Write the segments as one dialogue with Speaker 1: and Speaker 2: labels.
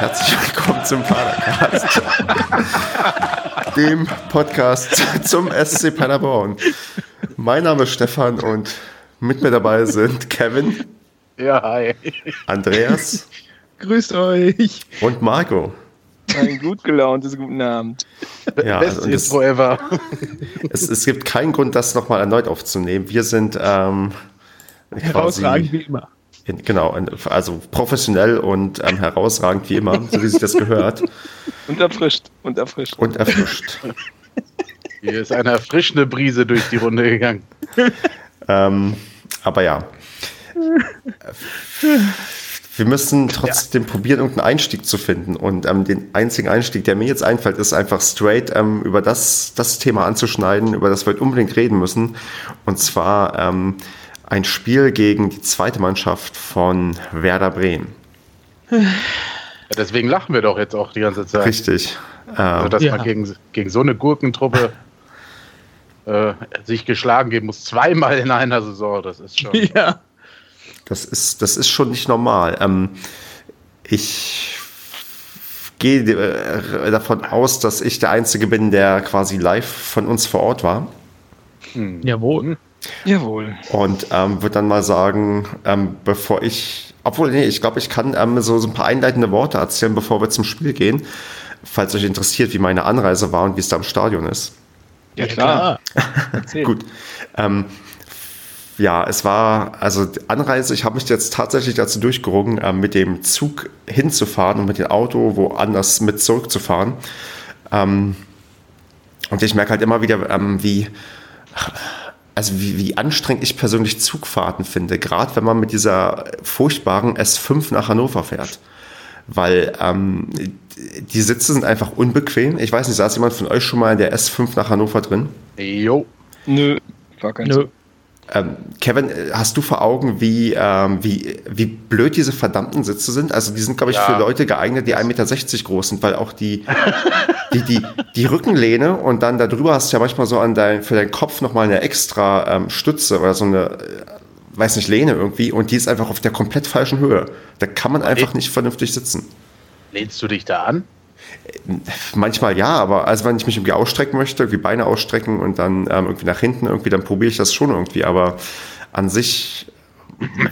Speaker 1: herzlich willkommen zum Padercast, dem Podcast zum SC Paderborn. Mein Name ist Stefan und mit mir dabei sind Kevin.
Speaker 2: Ja, hi.
Speaker 1: Andreas.
Speaker 3: Grüßt euch.
Speaker 1: Und Marco.
Speaker 3: Ein gut gelauntes guten Abend.
Speaker 1: Ja, also
Speaker 2: Best is forever.
Speaker 1: Es, es, gibt keinen Grund, das nochmal erneut aufzunehmen. Wir sind ähm,
Speaker 3: herausragend wie immer.
Speaker 1: In, genau, also professionell und ähm, herausragend wie immer, so wie sich das gehört.
Speaker 3: Und erfrischt. Und erfrischt.
Speaker 1: Und erfrischt.
Speaker 2: Hier ist eine erfrischende Brise durch die Runde gegangen.
Speaker 1: ähm, aber ja. Wir müssen trotzdem ja. probieren, irgendeinen Einstieg zu finden. Und ähm, den einzigen Einstieg, der mir jetzt einfällt, ist einfach straight ähm, über das, das Thema anzuschneiden, über das wir unbedingt reden müssen. Und zwar ähm, ein Spiel gegen die zweite Mannschaft von Werder Bremen.
Speaker 2: Ja, deswegen lachen wir doch jetzt auch die ganze Zeit.
Speaker 1: Richtig.
Speaker 2: Also, dass ja. man gegen, gegen so eine Gurkentruppe äh, sich geschlagen geben muss, zweimal in einer Saison, das ist schon.
Speaker 3: Ja.
Speaker 1: Das ist, das ist schon nicht normal. Ähm, ich gehe äh, davon aus, dass ich der Einzige bin, der quasi live von uns vor Ort war.
Speaker 3: Hm. Jawohl.
Speaker 1: Jawohl. Und ähm, würde dann mal sagen, ähm, bevor ich, obwohl, nee, ich glaube, ich kann ähm, so, so ein paar einleitende Worte erzählen, bevor wir zum Spiel gehen, falls euch interessiert, wie meine Anreise war und wie es da im Stadion ist.
Speaker 3: Ja, klar.
Speaker 1: Gut. Ähm, ja, es war, also Anreise, ich habe mich jetzt tatsächlich dazu durchgerungen, äh, mit dem Zug hinzufahren und mit dem Auto woanders mit zurückzufahren. Ähm, und ich merke halt immer wieder, ähm, wie also wie, wie anstrengend ich persönlich Zugfahrten finde, gerade wenn man mit dieser furchtbaren S5 nach Hannover fährt. Weil ähm, die Sitze sind einfach unbequem. Ich weiß nicht, saß jemand von euch schon mal in der S5 nach Hannover drin?
Speaker 2: Jo.
Speaker 3: Nö, war kein Nö.
Speaker 1: Ähm, Kevin, hast du vor Augen, wie, ähm, wie, wie blöd diese verdammten Sitze sind? Also die sind, glaube ich, ja. für Leute geeignet, die 1,60 Meter groß sind, weil auch die, die, die, die Rückenlehne und dann darüber hast du ja manchmal so an dein, für deinen Kopf nochmal eine extra ähm, Stütze oder so eine, äh, weiß nicht, Lehne irgendwie und die ist einfach auf der komplett falschen Höhe. Da kann man einfach nicht vernünftig sitzen.
Speaker 2: Lehnst du dich da an?
Speaker 1: Manchmal ja, aber also wenn ich mich irgendwie ausstrecken möchte, irgendwie Beine ausstrecken und dann ähm, irgendwie nach hinten irgendwie, dann probiere ich das schon irgendwie. Aber an sich.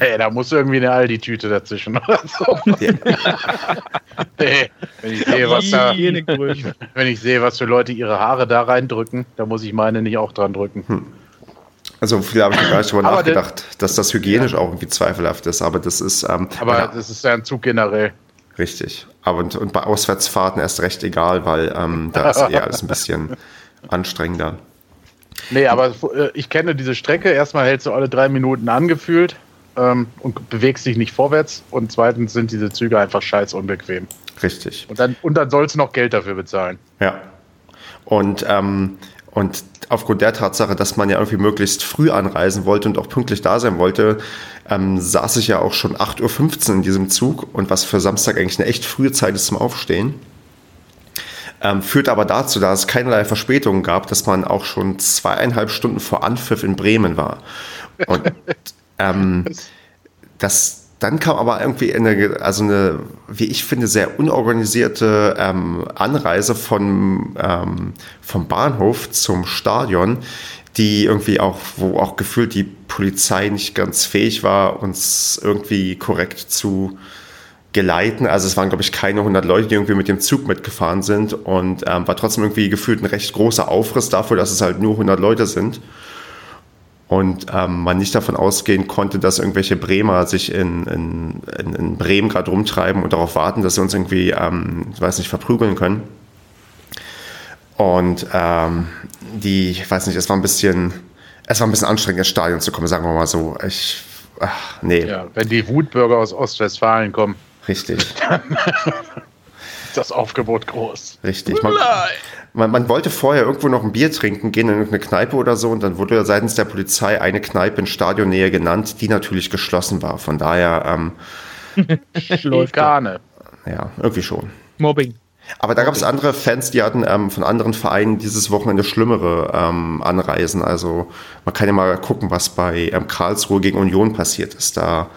Speaker 2: Nee, da muss irgendwie eine Aldi-Tüte dazwischen oder so. Ja. nee, wenn ich sehe, was da, wenn ich sehe, was für Leute ihre Haare da reindrücken, da muss ich meine nicht auch dran drücken. Hm.
Speaker 1: Also viel habe ich gar nicht darüber nachgedacht, dass das hygienisch ja. auch irgendwie zweifelhaft ist, aber das ist. Ähm,
Speaker 2: aber das ist ja ein Zug generell.
Speaker 1: Richtig. Aber und, und bei Auswärtsfahrten erst recht egal, weil ähm, da ist eher alles ein bisschen anstrengender.
Speaker 2: Nee, aber äh, ich kenne diese Strecke. Erstmal hältst du alle drei Minuten angefühlt ähm, und bewegst dich nicht vorwärts. Und zweitens sind diese Züge einfach scheiß unbequem.
Speaker 1: Richtig.
Speaker 2: Und dann, und dann sollst du noch Geld dafür bezahlen.
Speaker 1: Ja. Und ähm, und aufgrund der Tatsache, dass man ja irgendwie möglichst früh anreisen wollte und auch pünktlich da sein wollte, ähm, saß ich ja auch schon 8.15 Uhr in diesem Zug und was für Samstag eigentlich eine echt frühe Zeit ist zum Aufstehen. Ähm, führt aber dazu, dass es keinerlei Verspätungen gab, dass man auch schon zweieinhalb Stunden vor Anpfiff in Bremen war. Und ähm, das, dann kam aber irgendwie eine, also eine, wie ich finde, sehr unorganisierte ähm, Anreise von, ähm, vom Bahnhof zum Stadion, die irgendwie auch, wo auch gefühlt die Polizei nicht ganz fähig war, uns irgendwie korrekt zu geleiten. Also es waren, glaube ich, keine 100 Leute, die irgendwie mit dem Zug mitgefahren sind und ähm, war trotzdem irgendwie gefühlt ein recht großer Aufriss dafür, dass es halt nur 100 Leute sind und ähm, man nicht davon ausgehen konnte, dass irgendwelche Bremer sich in, in, in, in Bremen gerade rumtreiben und darauf warten, dass sie uns irgendwie, ähm, ich weiß nicht, verprügeln können. Und ähm, die, ich weiß nicht, es war ein bisschen, es war ein bisschen anstrengend, ins Stadion zu kommen, sagen wir mal so. Ich, ach, nee.
Speaker 2: Ja, wenn die Wutbürger aus Ostwestfalen kommen.
Speaker 1: Richtig.
Speaker 2: das Aufgebot groß.
Speaker 1: Richtig. Man, man, man, wollte vorher irgendwo noch ein Bier trinken, gehen in irgendeine Kneipe oder so und dann wurde seitens der Polizei eine Kneipe in Stadionnähe genannt, die natürlich geschlossen war. Von daher ähm,
Speaker 2: Garne.
Speaker 1: Ja, irgendwie schon.
Speaker 3: Mobbing.
Speaker 1: Aber da gab es andere Fans, die hatten ähm, von anderen Vereinen dieses Wochenende schlimmere ähm, Anreisen. Also man kann ja mal gucken, was bei ähm, Karlsruhe gegen Union passiert ist. Da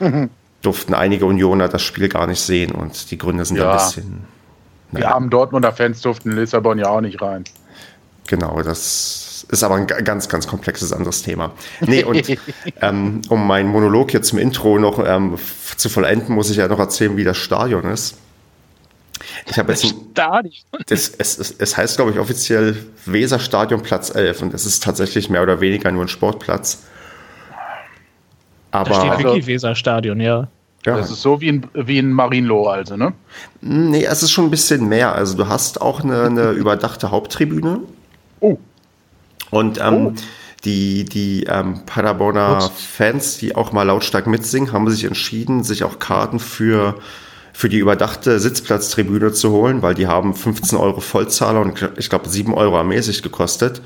Speaker 1: durften einige Unioner das Spiel gar nicht sehen und die Gründe sind ja. ein bisschen.
Speaker 2: Naja. Die armen Dortmunder Fans durften in Lissabon ja auch nicht rein.
Speaker 1: Genau, das ist aber ein ganz, ganz komplexes anderes Thema. Nee, und ähm, um meinen Monolog hier zum Intro noch ähm, zu vollenden, muss ich ja noch erzählen, wie das Stadion ist. Ich habe jetzt. Stadion. Das, es, es, es heißt, glaube ich, offiziell Weserstadion Platz 11 und es ist tatsächlich mehr oder weniger nur ein Sportplatz.
Speaker 3: Aber, da steht wirklich Weserstadion, ja.
Speaker 2: Ja. Das ist so wie in, wie in Marienloh, also, ne?
Speaker 1: Nee, es ist schon ein bisschen mehr. Also, du hast auch eine, eine überdachte Haupttribüne.
Speaker 2: Oh.
Speaker 1: Und ähm, oh. die, die ähm, Paderborner. Fans, die auch mal lautstark mitsingen, haben sich entschieden, sich auch Karten für, für die überdachte Sitzplatztribüne zu holen, weil die haben 15 Euro Vollzahler und ich glaube 7 Euro ermäßigt gekostet.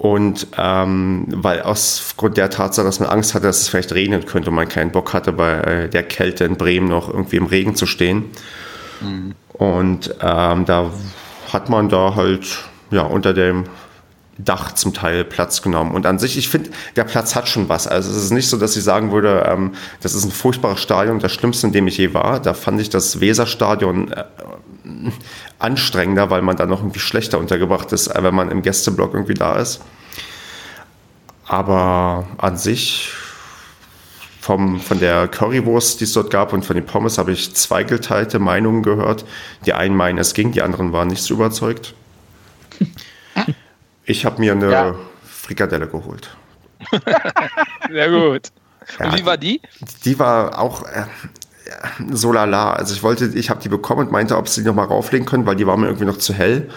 Speaker 1: Und ähm, weil aus Grund der Tatsache, dass man Angst hatte, dass es vielleicht regnen könnte und man keinen Bock hatte, bei äh, der Kälte in Bremen noch irgendwie im Regen zu stehen. Mhm. Und ähm, da hat man da halt ja unter dem Dach zum Teil Platz genommen. Und an sich, ich finde, der Platz hat schon was. Also es ist nicht so, dass ich sagen würde, ähm, das ist ein furchtbares Stadion, das Schlimmste, in dem ich je war. Da fand ich das Weserstadion äh, anstrengender, weil man da noch irgendwie schlechter untergebracht ist, wenn man im Gästeblock irgendwie da ist. Aber an sich vom, von der Currywurst, die es dort gab und von den Pommes habe ich zweigeteilte Meinungen gehört. Die einen meinen, es ging, die anderen waren nicht so überzeugt. Ich habe mir eine ja. Frikadelle geholt.
Speaker 3: Sehr gut. Und ja, wie war die?
Speaker 1: Die war auch äh, so lala. Also ich wollte, ich habe die bekommen und meinte, ob sie die nochmal rauflegen können, weil die war mir irgendwie noch zu hell.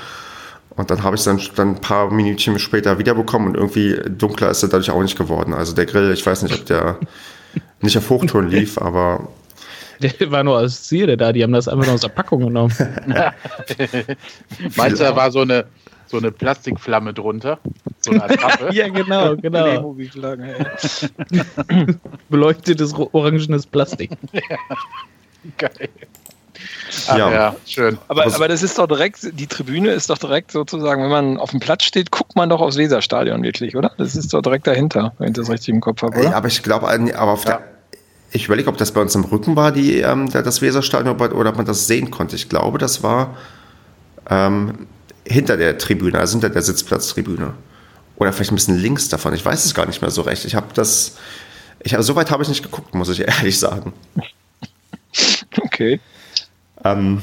Speaker 1: Und dann habe ich dann, dann ein paar Minütchen später wiederbekommen und irgendwie dunkler ist er dadurch auch nicht geworden. Also der Grill, ich weiß nicht, ob der nicht auf Hochtouren lief, aber.
Speaker 3: Der war nur als Ziele da, die haben das einfach nur aus der Packung genommen.
Speaker 2: Meinst du, da war so eine, so eine Plastikflamme drunter? So eine
Speaker 3: Attrappe? ja, genau, genau. Beleuchtetes orangenes Plastik. Ja.
Speaker 2: Geil. Ach, ja. ja. schön.
Speaker 3: Aber, aber das ist doch direkt, die Tribüne ist doch direkt sozusagen, wenn man auf dem Platz steht, guckt man doch aufs Weserstadion wirklich, oder? Das ist doch direkt dahinter, wenn ich das richtig im Kopf habe, oder?
Speaker 1: Ja, aber ich glaube, aber auf ja. der, ich überlege, ob das bei uns im Rücken war, die, ähm, das Weserstadion, oder ob man das sehen konnte. Ich glaube, das war ähm, hinter der Tribüne, also hinter der Sitzplatztribüne. Oder vielleicht ein bisschen links davon. Ich weiß es gar nicht mehr so recht. Ich habe das, ich, so weit habe ich nicht geguckt, muss ich ehrlich sagen.
Speaker 3: Okay.
Speaker 1: Ähm,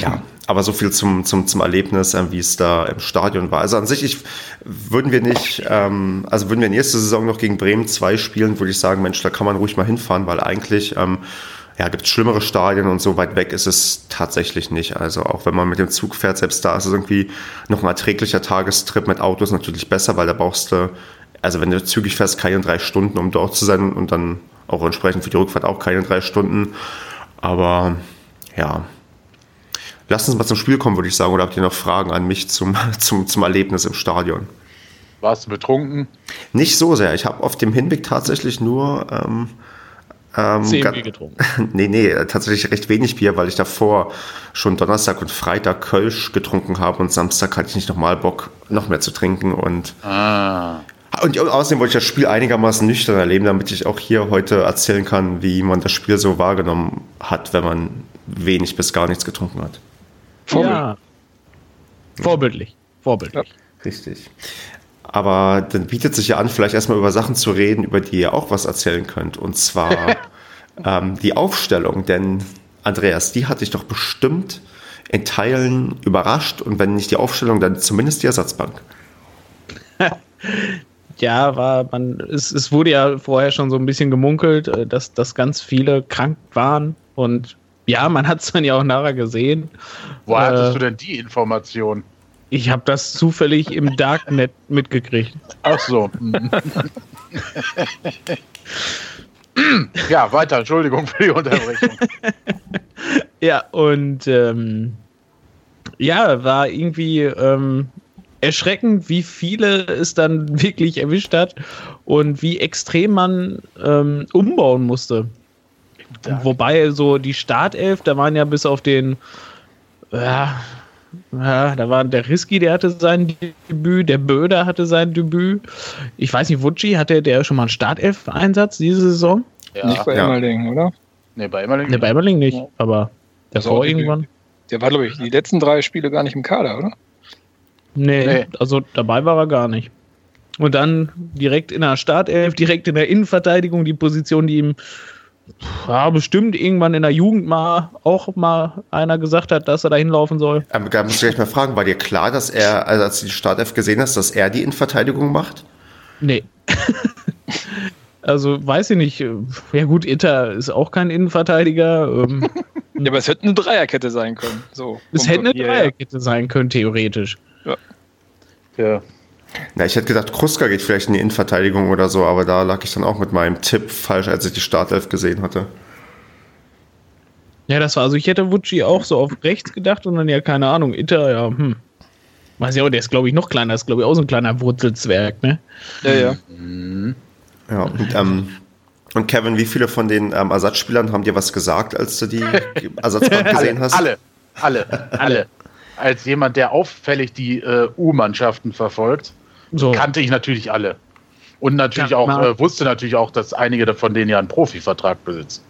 Speaker 1: ja, aber so viel zum, zum, zum Erlebnis, äh, wie es da im Stadion war. Also an sich, ich, würden wir nicht, ähm, also würden wir nächste Saison noch gegen Bremen 2 spielen, würde ich sagen, Mensch, da kann man ruhig mal hinfahren, weil eigentlich ähm, ja, gibt es schlimmere Stadien und so weit weg ist es tatsächlich nicht. Also auch wenn man mit dem Zug fährt, selbst da ist es irgendwie noch ein erträglicher Tagestrip mit Autos natürlich besser, weil da brauchst du, also wenn du zügig fährst, keine drei Stunden, um dort zu sein und dann auch entsprechend für die Rückfahrt auch keine drei Stunden. Aber ja, Lass uns mal zum Spiel kommen, würde ich sagen. Oder habt ihr noch Fragen an mich zum, zum, zum Erlebnis im Stadion?
Speaker 2: Warst du betrunken?
Speaker 1: Nicht so sehr. Ich habe auf dem Hinweg tatsächlich nur. Ähm,
Speaker 3: ähm, Zehn Bier getrunken.
Speaker 1: nee, nee, tatsächlich recht wenig Bier, weil ich davor schon Donnerstag und Freitag Kölsch getrunken habe und Samstag hatte ich nicht nochmal Bock, noch mehr zu trinken. Und,
Speaker 2: ah.
Speaker 1: und außerdem wollte ich das Spiel einigermaßen nüchtern erleben, damit ich auch hier heute erzählen kann, wie man das Spiel so wahrgenommen hat, wenn man wenig bis gar nichts getrunken hat.
Speaker 3: Vorbild. Ja. Vorbildlich. Vorbildlich.
Speaker 1: Ja. Richtig. Aber dann bietet sich ja an, vielleicht erstmal über Sachen zu reden, über die ihr auch was erzählen könnt. Und zwar ähm, die Aufstellung. Denn, Andreas, die hat dich doch bestimmt in Teilen überrascht. Und wenn nicht die Aufstellung, dann zumindest die Ersatzbank.
Speaker 3: ja, war man, es, es wurde ja vorher schon so ein bisschen gemunkelt, äh, dass, dass ganz viele krank waren und ja, man hat es dann ja auch nachher gesehen.
Speaker 2: Wo äh, hattest du denn die Information?
Speaker 3: Ich habe das zufällig im Darknet mitgekriegt.
Speaker 2: Ach so. ja, weiter. Entschuldigung für die Unterbrechung.
Speaker 3: ja, und ähm, ja, war irgendwie ähm, erschreckend, wie viele es dann wirklich erwischt hat und wie extrem man ähm, umbauen musste. Wobei so die Startelf, da waren ja bis auf den, ja, ja, da war der Risky, der hatte sein Debüt, der Böder hatte sein Debüt. Ich weiß nicht, Wutschi, hatte der schon mal einen Startelf-Einsatz diese Saison?
Speaker 4: Ja. Nicht bei ja. Emmerling, oder?
Speaker 3: Ne, bei Emmerling, nee, bei Emmerling nicht, ja. aber davor irgendwann.
Speaker 4: Der war, glaube ich, die letzten drei Spiele gar nicht im Kader, oder?
Speaker 3: Nee, nee, also dabei war er gar nicht. Und dann direkt in der Startelf, direkt in der Innenverteidigung, die Position, die ihm ja, bestimmt irgendwann in der Jugend mal auch mal einer gesagt hat, dass er da hinlaufen soll.
Speaker 1: Aber da muss ich gleich mal fragen, war dir klar, dass er, also als du die Startelf gesehen hast, dass er die Innenverteidigung macht?
Speaker 3: Nee. also weiß ich nicht. Ja gut, Itter ist auch kein Innenverteidiger. Ähm,
Speaker 4: ja, aber es hätte eine Dreierkette sein können. So,
Speaker 3: es hätte eine Dreierkette sein können, theoretisch. Ja.
Speaker 1: ja. Na, ich hätte gedacht, Kruska geht vielleicht in die Innenverteidigung oder so, aber da lag ich dann auch mit meinem Tipp falsch, als ich die Startelf gesehen hatte.
Speaker 3: Ja, das war, also ich hätte Wutschi auch so auf rechts gedacht und dann ja, keine Ahnung, Itter, ja, hm. Weiß ich auch, der ist, glaube ich, noch kleiner, ist, glaube ich, auch so ein kleiner Wurzelzwerg, ne?
Speaker 4: Ja, ja.
Speaker 1: Mhm. Ja, und, ähm, und Kevin, wie viele von den ähm, Ersatzspielern haben dir was gesagt, als du die Ersatzbank gesehen hast?
Speaker 2: Alle, alle, alle. Als jemand, der auffällig die äh, U-Mannschaften verfolgt, so. kannte ich natürlich alle. Und natürlich ja, auch, äh, wusste natürlich auch, dass einige von denen ja einen Profivertrag besitzen.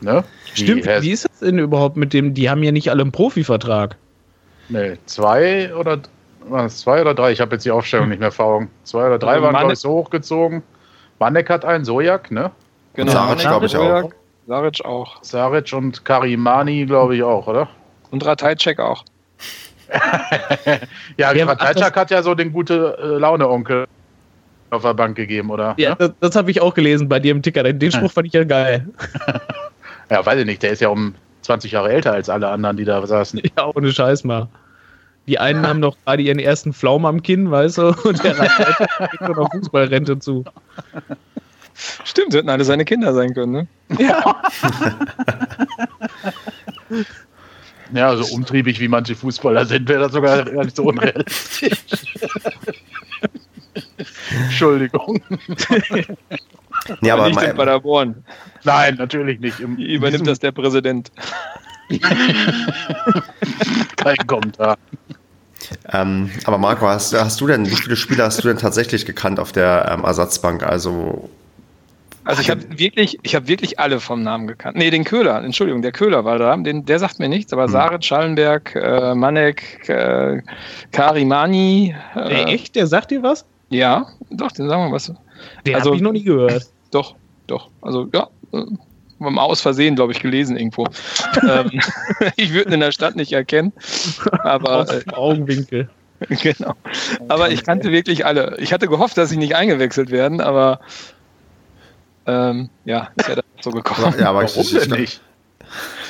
Speaker 3: Ne? Stimmt, wie ist das denn überhaupt mit dem, die haben ja nicht alle einen Profivertrag.
Speaker 2: Nee, zwei oder was, zwei oder drei, ich habe jetzt die Aufstellung nicht mehr vor Augen. Zwei oder drei also waren, glaube ich, so hochgezogen. Manek hat einen, Sojak, ne?
Speaker 1: Genau, Saric, glaube ich, auch.
Speaker 4: Saric auch.
Speaker 2: Saric und Karimani, glaube ich, auch, oder?
Speaker 4: Und Ratajczek auch.
Speaker 2: ja, ja Ratajczak hat ja so den gute äh, Laune-Onkel auf der Bank gegeben, oder?
Speaker 3: Ja, das, das habe ich auch gelesen bei dir im Ticker. Den Spruch fand ich ja geil.
Speaker 2: ja, weiß ich nicht. Der ist ja um 20 Jahre älter als alle anderen, die da saßen.
Speaker 3: Ja, ohne Scheiß mal. Die einen ja. haben noch gerade ihren ersten Pflaum am Kinn, weißt du, und der kriegt noch Fußballrente zu.
Speaker 4: Stimmt, hätten alle seine Kinder sein können, ne?
Speaker 3: Ja.
Speaker 2: Ja, so umtriebig wie manche Fußballer sind, wäre das sogar gar nicht so unrealistisch. Entschuldigung.
Speaker 4: Nee, aber nicht in Paderborn.
Speaker 2: Nein, natürlich nicht.
Speaker 4: Im, Übernimmt das der Präsident.
Speaker 2: Kein Kommentar.
Speaker 1: Ähm, aber Marco, hast, hast, du denn, wie viele Spieler hast du denn tatsächlich gekannt auf der ähm, Ersatzbank? Also,
Speaker 4: also ich habe wirklich, ich habe wirklich alle vom Namen gekannt. Nee, den Köhler, Entschuldigung, der Köhler war da, den, der sagt mir nichts, aber hm. Sarit, Schallenberg, äh, Manek, äh, Karimani.
Speaker 3: Äh, nee, echt? Der sagt dir was?
Speaker 4: Ja, doch, den sagen wir was.
Speaker 3: Den also, habe ich noch nie gehört.
Speaker 4: Doch, doch. Also ja, äh, aus Versehen, glaube ich, gelesen irgendwo. ähm, ich würde ihn in der Stadt nicht erkennen. Aber
Speaker 3: Aus äh, Augenwinkel.
Speaker 4: genau. Aber ich kannte wirklich alle. Ich hatte gehofft, dass sie nicht eingewechselt werden, aber ähm, ja, ist ja dann so gekommen.
Speaker 2: Ja, aber Warum ich, denn nicht?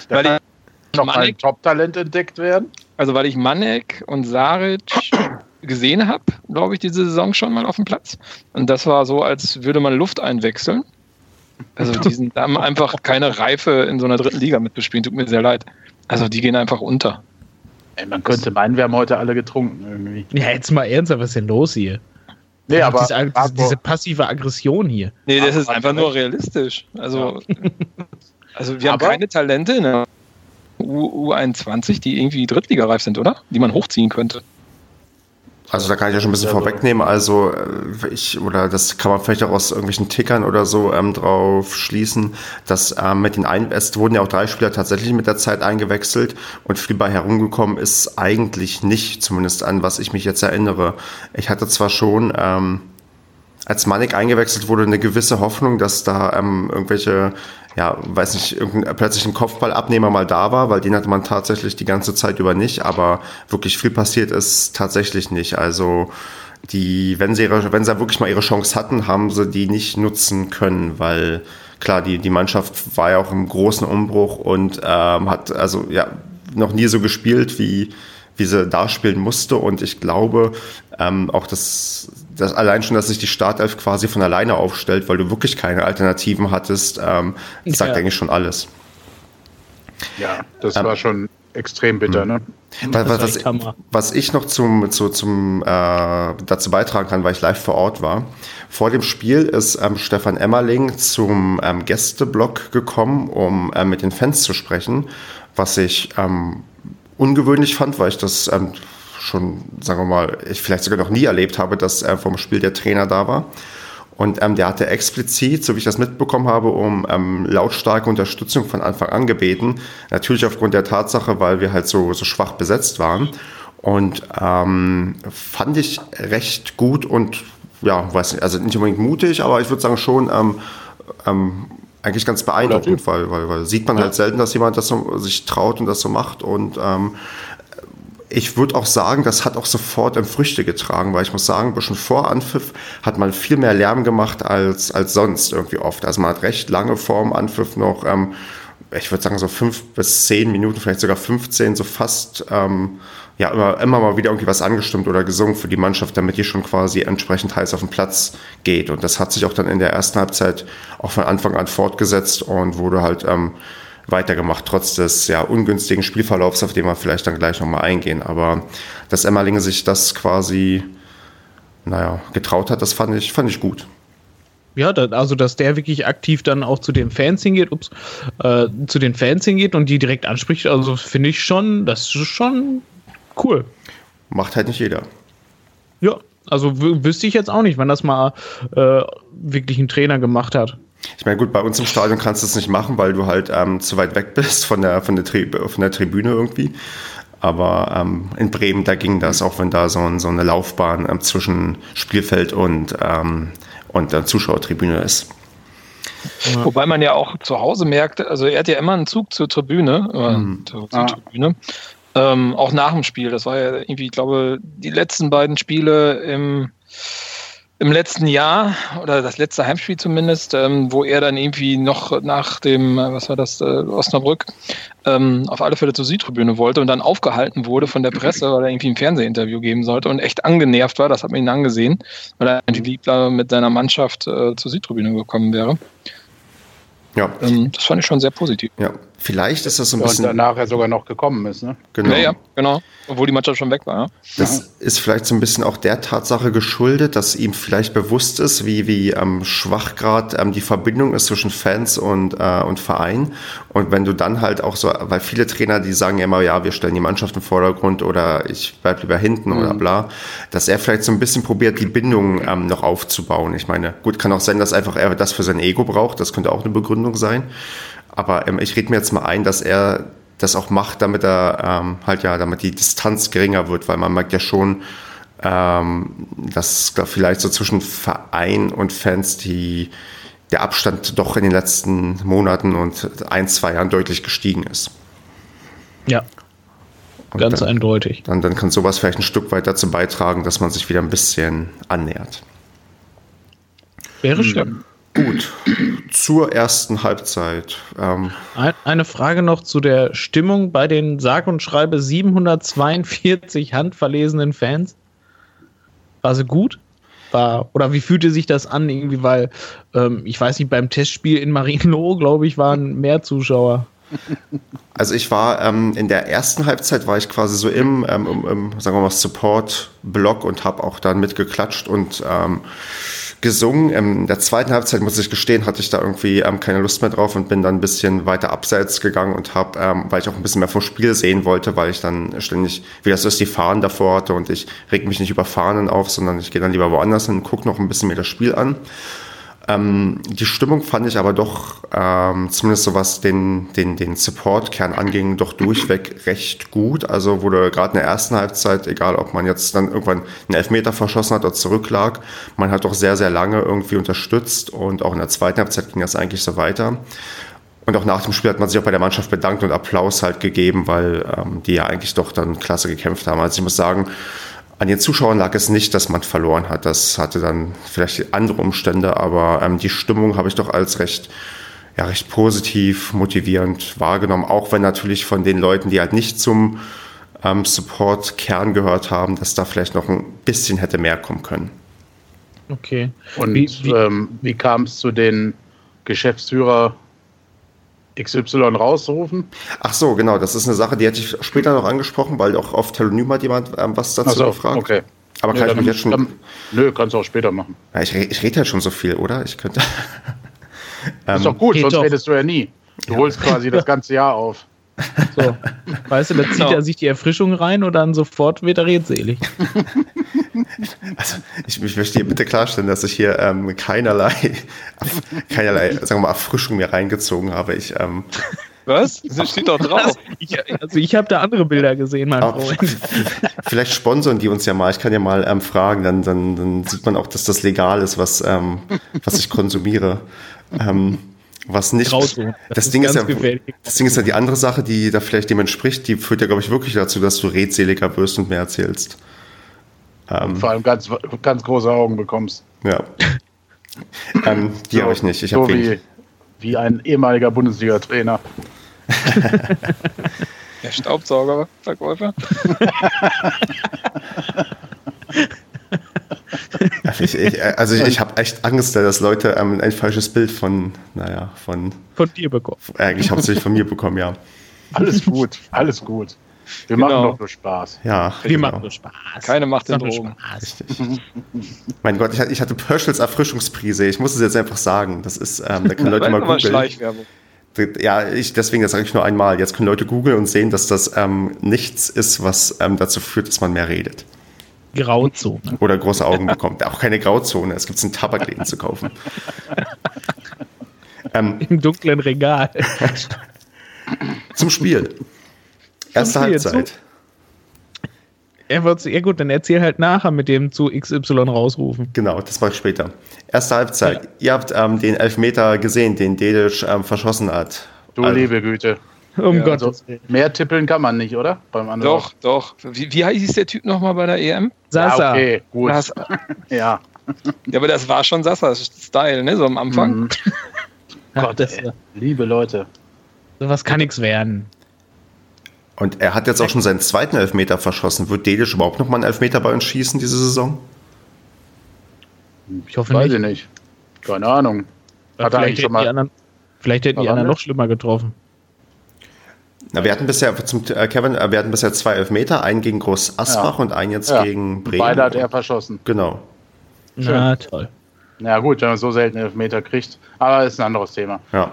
Speaker 2: Weil ich noch Manek, ein Top-Talent entdeckt werden?
Speaker 4: Also weil ich Manek und Saric gesehen habe, glaube ich, diese Saison schon mal auf dem Platz. Und das war so, als würde man Luft einwechseln. Also die sind, haben einfach keine Reife in so einer dritten Liga mitbespielen. Tut mir sehr leid. Also die gehen einfach unter.
Speaker 2: Ey, man könnte meinen, wir haben heute alle getrunken irgendwie.
Speaker 3: Ja, jetzt mal ernsthaft, was ist denn los hier?
Speaker 2: Nee, aber
Speaker 3: diese, diese, diese, passive Aggression hier.
Speaker 4: Nee, das ist einfach nur realistisch. Also, also wir haben keine Talente in der U U21, die irgendwie drittligareif sind, oder? Die man hochziehen könnte.
Speaker 1: Also da kann ich ja schon ein bisschen also, vorwegnehmen. Also äh, ich, oder das kann man vielleicht auch aus irgendwelchen Tickern oder so ähm, drauf schließen, dass ähm, mit den Ein es wurden ja auch drei Spieler tatsächlich mit der Zeit eingewechselt und viel bei herumgekommen ist eigentlich nicht, zumindest an was ich mich jetzt erinnere. Ich hatte zwar schon ähm, als Manik eingewechselt wurde, eine gewisse Hoffnung, dass da ähm, irgendwelche, ja, weiß nicht, irgendein, plötzlich ein Kopfballabnehmer mal da war, weil den hatte man tatsächlich die ganze Zeit über nicht, aber wirklich viel passiert ist tatsächlich nicht. Also die, wenn sie, ihre, wenn sie wirklich mal ihre Chance hatten, haben sie die nicht nutzen können, weil klar, die, die Mannschaft war ja auch im großen Umbruch und ähm, hat also ja noch nie so gespielt, wie, wie sie da spielen musste. Und ich glaube, ähm, auch das, das allein schon, dass sich die Startelf quasi von alleine aufstellt, weil du wirklich keine Alternativen hattest, ähm, das sagt ja. eigentlich schon alles.
Speaker 2: Ja, das ähm, war schon extrem bitter, hm. ne?
Speaker 1: Was, was, was, ich noch zum, zu, zum, äh, dazu beitragen kann, weil ich live vor Ort war. Vor dem Spiel ist ähm, Stefan Emmerling zum ähm, Gästeblock gekommen, um äh, mit den Fans zu sprechen, was ich ähm, ungewöhnlich fand, weil ich das ähm, schon, sagen wir mal, ich vielleicht sogar noch nie erlebt habe, dass äh, vom Spiel der Trainer da war. Und ähm, der hatte explizit, so wie ich das mitbekommen habe, um ähm, lautstarke Unterstützung von Anfang an gebeten. Natürlich aufgrund der Tatsache, weil wir halt so, so schwach besetzt waren. Und ähm, fand ich recht gut und ja, weiß nicht, also nicht unbedingt mutig, aber ich würde sagen schon ähm, ähm, eigentlich ganz beeindruckend, weil, weil, weil sieht man ja. halt selten, dass jemand das so, sich traut und das so macht. Und ähm, ich würde auch sagen, das hat auch sofort in Früchte getragen, weil ich muss sagen, ein bisschen vor Anpfiff hat man viel mehr Lärm gemacht als, als sonst irgendwie oft. Also man hat recht lange vor dem Anpfiff noch, ähm, ich würde sagen so fünf bis zehn Minuten, vielleicht sogar 15, so fast ähm, ja immer, immer mal wieder irgendwie was angestimmt oder gesungen für die Mannschaft, damit die schon quasi entsprechend heiß auf den Platz geht. Und das hat sich auch dann in der ersten Halbzeit auch von Anfang an fortgesetzt und wurde halt ähm, weitergemacht, trotz des ja ungünstigen Spielverlaufs, auf den wir vielleicht dann gleich nochmal eingehen. Aber dass Emmerlinge sich das quasi, naja, getraut hat, das fand ich, fand ich gut.
Speaker 3: Ja, also dass der wirklich aktiv dann auch zu den Fans hingeht, ups, äh, zu den Fans hingeht und die direkt anspricht, also finde ich schon, das ist schon Cool.
Speaker 1: Macht halt nicht jeder.
Speaker 3: Ja, also wüsste ich jetzt auch nicht, wann das mal äh, wirklich ein Trainer gemacht hat.
Speaker 1: Ich meine, gut, bei uns im Stadion kannst du es nicht machen, weil du halt ähm, zu weit weg bist von der, von der, Tri von der Tribüne irgendwie. Aber ähm, in Bremen, da ging das, auch wenn da so, ein, so eine Laufbahn ähm, zwischen Spielfeld und, ähm, und der Zuschauertribüne ist.
Speaker 4: Ja. Wobei man ja auch zu Hause merkt, also er hat ja immer einen Zug zur Tribüne, äh, mhm. zur, zur ah. Tribüne. Ähm, auch nach dem Spiel. Das war ja irgendwie, ich glaube, die letzten beiden Spiele im, im letzten Jahr oder das letzte Heimspiel zumindest, ähm, wo er dann irgendwie noch nach dem, was war das, äh, Osnabrück, ähm, auf alle Fälle zur Südtribüne wollte und dann aufgehalten wurde von der Presse, weil er irgendwie ein Fernsehinterview geben sollte und echt angenervt war. Das hat man ihn angesehen, weil er irgendwie lieber mit seiner Mannschaft äh, zur Südtribüne gekommen wäre. Ja. Ähm, das fand ich schon sehr positiv.
Speaker 1: Ja, Vielleicht ist das so ein bisschen.
Speaker 2: Und danach ja sogar noch gekommen ist, ne?
Speaker 4: Genau. Ja, ja, genau. Obwohl die Mannschaft schon weg war, ja.
Speaker 1: Das ja. ist vielleicht so ein bisschen auch der Tatsache geschuldet, dass ihm vielleicht bewusst ist, wie, wie ähm, schwach gerade ähm, die Verbindung ist zwischen Fans und, äh, und Verein. Und wenn du dann halt auch so, weil viele Trainer, die sagen ja immer, ja, wir stellen die Mannschaft im Vordergrund oder ich bleib lieber hinten mhm. oder bla, dass er vielleicht so ein bisschen probiert, die Bindung ähm, noch aufzubauen. Ich meine, gut, kann auch sein, dass einfach er das für sein Ego braucht. Das könnte auch eine Begründung sein. Aber ähm, ich rede mir jetzt mal ein, dass er das auch macht, damit er ähm, halt ja, damit die Distanz geringer wird, weil man merkt ja schon, ähm, dass vielleicht so zwischen Verein und Fans die der Abstand doch in den letzten Monaten und ein, zwei Jahren deutlich gestiegen ist.
Speaker 3: Ja. Und ganz
Speaker 1: dann,
Speaker 3: eindeutig.
Speaker 1: Dann, dann kann sowas vielleicht ein Stück weit dazu beitragen, dass man sich wieder ein bisschen annähert.
Speaker 3: Wäre hm. schön.
Speaker 1: Gut, zur ersten Halbzeit.
Speaker 3: Ähm Eine Frage noch zu der Stimmung bei den sag und schreibe 742 handverlesenen Fans. War sie gut? War, oder wie fühlte sich das an? Irgendwie, weil, ähm, ich weiß nicht, beim Testspiel in Marienloh, glaube ich, waren mehr Zuschauer.
Speaker 1: Also ich war ähm, in der ersten Halbzeit war ich quasi so im, ähm, im, im sagen wir mal, Support-Block und habe auch dann mitgeklatscht und ähm, gesungen. In der zweiten Halbzeit, muss ich gestehen, hatte ich da irgendwie ähm, keine Lust mehr drauf und bin dann ein bisschen weiter abseits gegangen und habe, ähm, weil ich auch ein bisschen mehr vom Spiel sehen wollte, weil ich dann ständig, wie das ist, die Fahnen davor hatte und ich reg mich nicht über Fahnen auf, sondern ich gehe dann lieber woanders hin und gucke noch ein bisschen mir das Spiel an. Ähm, die Stimmung fand ich aber doch, ähm, zumindest so was den, den, den Support-Kern anging, doch durchweg recht gut. Also wurde gerade in der ersten Halbzeit, egal ob man jetzt dann irgendwann einen Elfmeter verschossen hat oder zurücklag, man hat doch sehr, sehr lange irgendwie unterstützt und auch in der zweiten Halbzeit ging das eigentlich so weiter. Und auch nach dem Spiel hat man sich auch bei der Mannschaft bedankt und Applaus halt gegeben, weil ähm, die ja eigentlich doch dann klasse gekämpft haben. Also ich muss sagen, an den Zuschauern lag es nicht, dass man verloren hat. Das hatte dann vielleicht andere Umstände, aber ähm, die Stimmung habe ich doch als recht, ja, recht positiv, motivierend wahrgenommen. Auch wenn natürlich von den Leuten, die halt nicht zum ähm, Support-Kern gehört haben, dass da vielleicht noch ein bisschen hätte mehr kommen können.
Speaker 2: Okay. Und wie, wie, ähm, wie kam es zu den Geschäftsführer XY rausrufen?
Speaker 1: Ach so, genau. Das ist eine Sache, die hätte ich später noch angesprochen, weil auch auf Telonym hat jemand ähm, was dazu so, gefragt.
Speaker 2: Okay.
Speaker 1: Aber nö, kann ich mich jetzt schon. Dann,
Speaker 2: nö, kannst du auch später machen.
Speaker 1: Ja, ich, ich rede halt schon so viel, oder? Ich könnte.
Speaker 2: ähm, ist doch gut, sonst doch. redest du ja nie. Du ja. holst quasi das ganze Jahr auf.
Speaker 3: So. Weißt du, da zieht genau. er sich die Erfrischung rein und dann sofort wird er redselig.
Speaker 1: Also ich, ich möchte hier bitte klarstellen, dass ich hier ähm, keinerlei, keinerlei, sagen wir mal, Erfrischung mir reingezogen habe. Ich, ähm,
Speaker 4: Was? Das steht doch drauf.
Speaker 3: Ich, also ich habe da andere Bilder gesehen, mein Freund.
Speaker 1: Vielleicht sponsern die uns ja mal. Ich kann ja mal ähm, fragen, dann, dann, dann sieht man auch, dass das legal ist, was, ähm, was ich konsumiere. Ähm, was nicht. Das, das Ding ist ja, gefährlich. das Ding ist ja die andere Sache, die da vielleicht dem entspricht, die führt ja, glaube ich, wirklich dazu, dass du redseliger wirst und mehr erzählst.
Speaker 2: Ähm, Vor allem ganz, ganz große Augen bekommst.
Speaker 1: Ja. ähm, die so, habe ich nicht. Ich
Speaker 2: so wie, wie ein ehemaliger Bundesliga-Trainer.
Speaker 4: Der Staubsaugerverkäufer.
Speaker 1: ich, ich, also ich, ich habe echt Angst, dass Leute ähm, ein falsches Bild von, naja, von.
Speaker 3: Von dir bekommen.
Speaker 1: Eigentlich hauptsächlich von mir bekommen, ja.
Speaker 2: Alles gut, alles gut. Wir genau. machen doch nur Spaß.
Speaker 1: Ja,
Speaker 3: wir genau. machen nur Spaß.
Speaker 4: Keine macht den Drogen.
Speaker 1: Richtig. mein Gott, ich, hatte Purchells Erfrischungsprise. Ich muss es jetzt einfach sagen. Das ist, ähm, da können Leute mal googeln. Ja, ich, deswegen, das sage ich nur einmal. Jetzt können Leute googeln und sehen, dass das ähm, nichts ist, was ähm, dazu führt, dass man mehr redet.
Speaker 3: Grauzone.
Speaker 1: Oder große Augen bekommt. Auch keine Grauzone. Es gibt einen Tabakläden zu kaufen.
Speaker 3: ähm, Im dunklen Regal.
Speaker 1: Zum Spiel. Erste Halbzeit.
Speaker 3: Er wird, ja gut, dann erzähl halt nachher mit dem zu XY rausrufen.
Speaker 1: Genau, das mache ich später. Erste Halbzeit. Ja. Ihr habt ähm, den Elfmeter gesehen, den Dedic ähm, verschossen hat.
Speaker 2: Du also, liebe Güte. Um ja, Gottes also, Mehr tippeln kann man nicht, oder?
Speaker 4: Beim anderen. Doch, doch. Wie, wie heißt der Typ nochmal bei der EM?
Speaker 2: Sasa. Ja, okay, gut. Sasa.
Speaker 4: ja. Ja, aber das war schon Sassas Style, ne? So am Anfang. Mhm.
Speaker 2: Gott, liebe Leute.
Speaker 3: Sowas kann nichts werden.
Speaker 1: Und er hat jetzt auch schon seinen zweiten Elfmeter verschossen. Wird Dedisch überhaupt noch mal einen Elfmeter bei uns schießen diese Saison?
Speaker 2: Ich hoffe Weiß nicht. ich nicht. Keine Ahnung.
Speaker 3: Hat er eigentlich schon mal. Anderen, vielleicht hätten die anderen noch schlimmer getroffen.
Speaker 1: Na, wir hatten bisher zum äh, Kevin, äh, wir hatten bisher zwei Elfmeter, einen gegen Groß Asbach ja. und einen jetzt ja. gegen
Speaker 2: Bremen. Beide hat er verschossen.
Speaker 1: Genau.
Speaker 3: Na toll.
Speaker 2: Na gut, wenn man so selten Elfmeter kriegt, aber ist ein anderes Thema.
Speaker 1: Ja.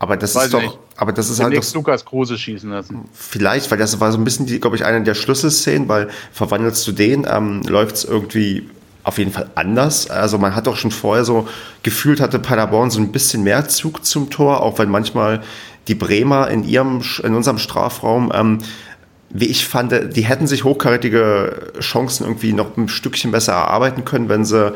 Speaker 1: Aber das Weiß ist doch, nicht. aber das ist
Speaker 2: halt doch, Lukas Kruse schießen lassen.
Speaker 1: Vielleicht, weil das war so ein bisschen, glaube ich, eine der Schlüsselszenen, weil verwandelst du den, ähm, läuft es irgendwie auf jeden Fall anders. Also man hat doch schon vorher so gefühlt, hatte Paderborn so ein bisschen mehr Zug zum Tor, auch wenn manchmal die Bremer in ihrem, in unserem Strafraum ähm, wie ich fand, die hätten sich hochkarätige Chancen irgendwie noch ein Stückchen besser erarbeiten können, wenn sie